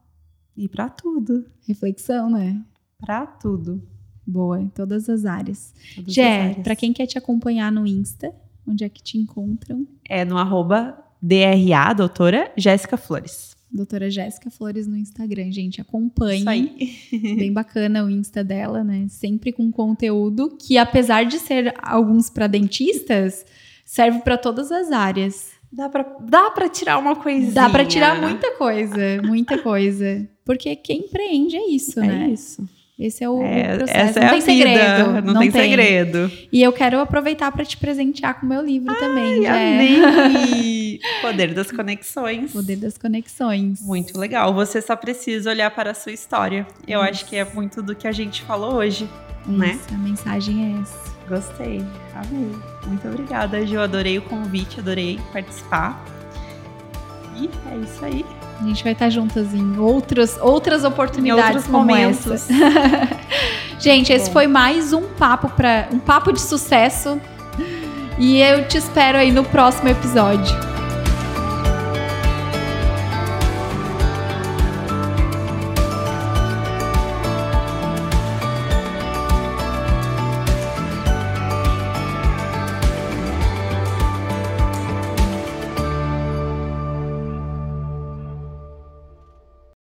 e para tudo, Reflexão, né? para tudo. Boa, em todas as áreas. todas as Jé, pra quem quer te acompanhar no Insta, onde é que te encontram? É no arroba DRA, doutora Jéssica Flores. Doutora Jéssica Flores no Instagram, gente, acompanhe. Isso aí. Bem bacana o Insta dela, né? Sempre com conteúdo que, apesar de ser alguns pra dentistas, serve pra todas as áreas. Dá pra, dá pra tirar uma coisinha. Dá pra tirar muita coisa, muita coisa. Porque quem empreende é isso, É né? isso. Esse é o É, processo. essa não é tem segredo. vida. Não, tem, segredo. E eu quero aproveitar pra te presentear com o meu livro também, Jé. Amei. Poder das conexões. Poder das conexões. Muito legal. Você só precisa olhar para a sua história. Eu acho que é muito do que a gente falou hoje, né? Isso, a mensagem é essa. Gostei. Amei. Muito obrigada, Ju. Adorei o convite, adorei participar. E é isso aí. A gente vai estar juntas em outras, outras Em oportunidades outros como momentos. Gente, esse Bom. foi mais um papo para um papo de sucesso. E eu te espero aí no próximo episódio.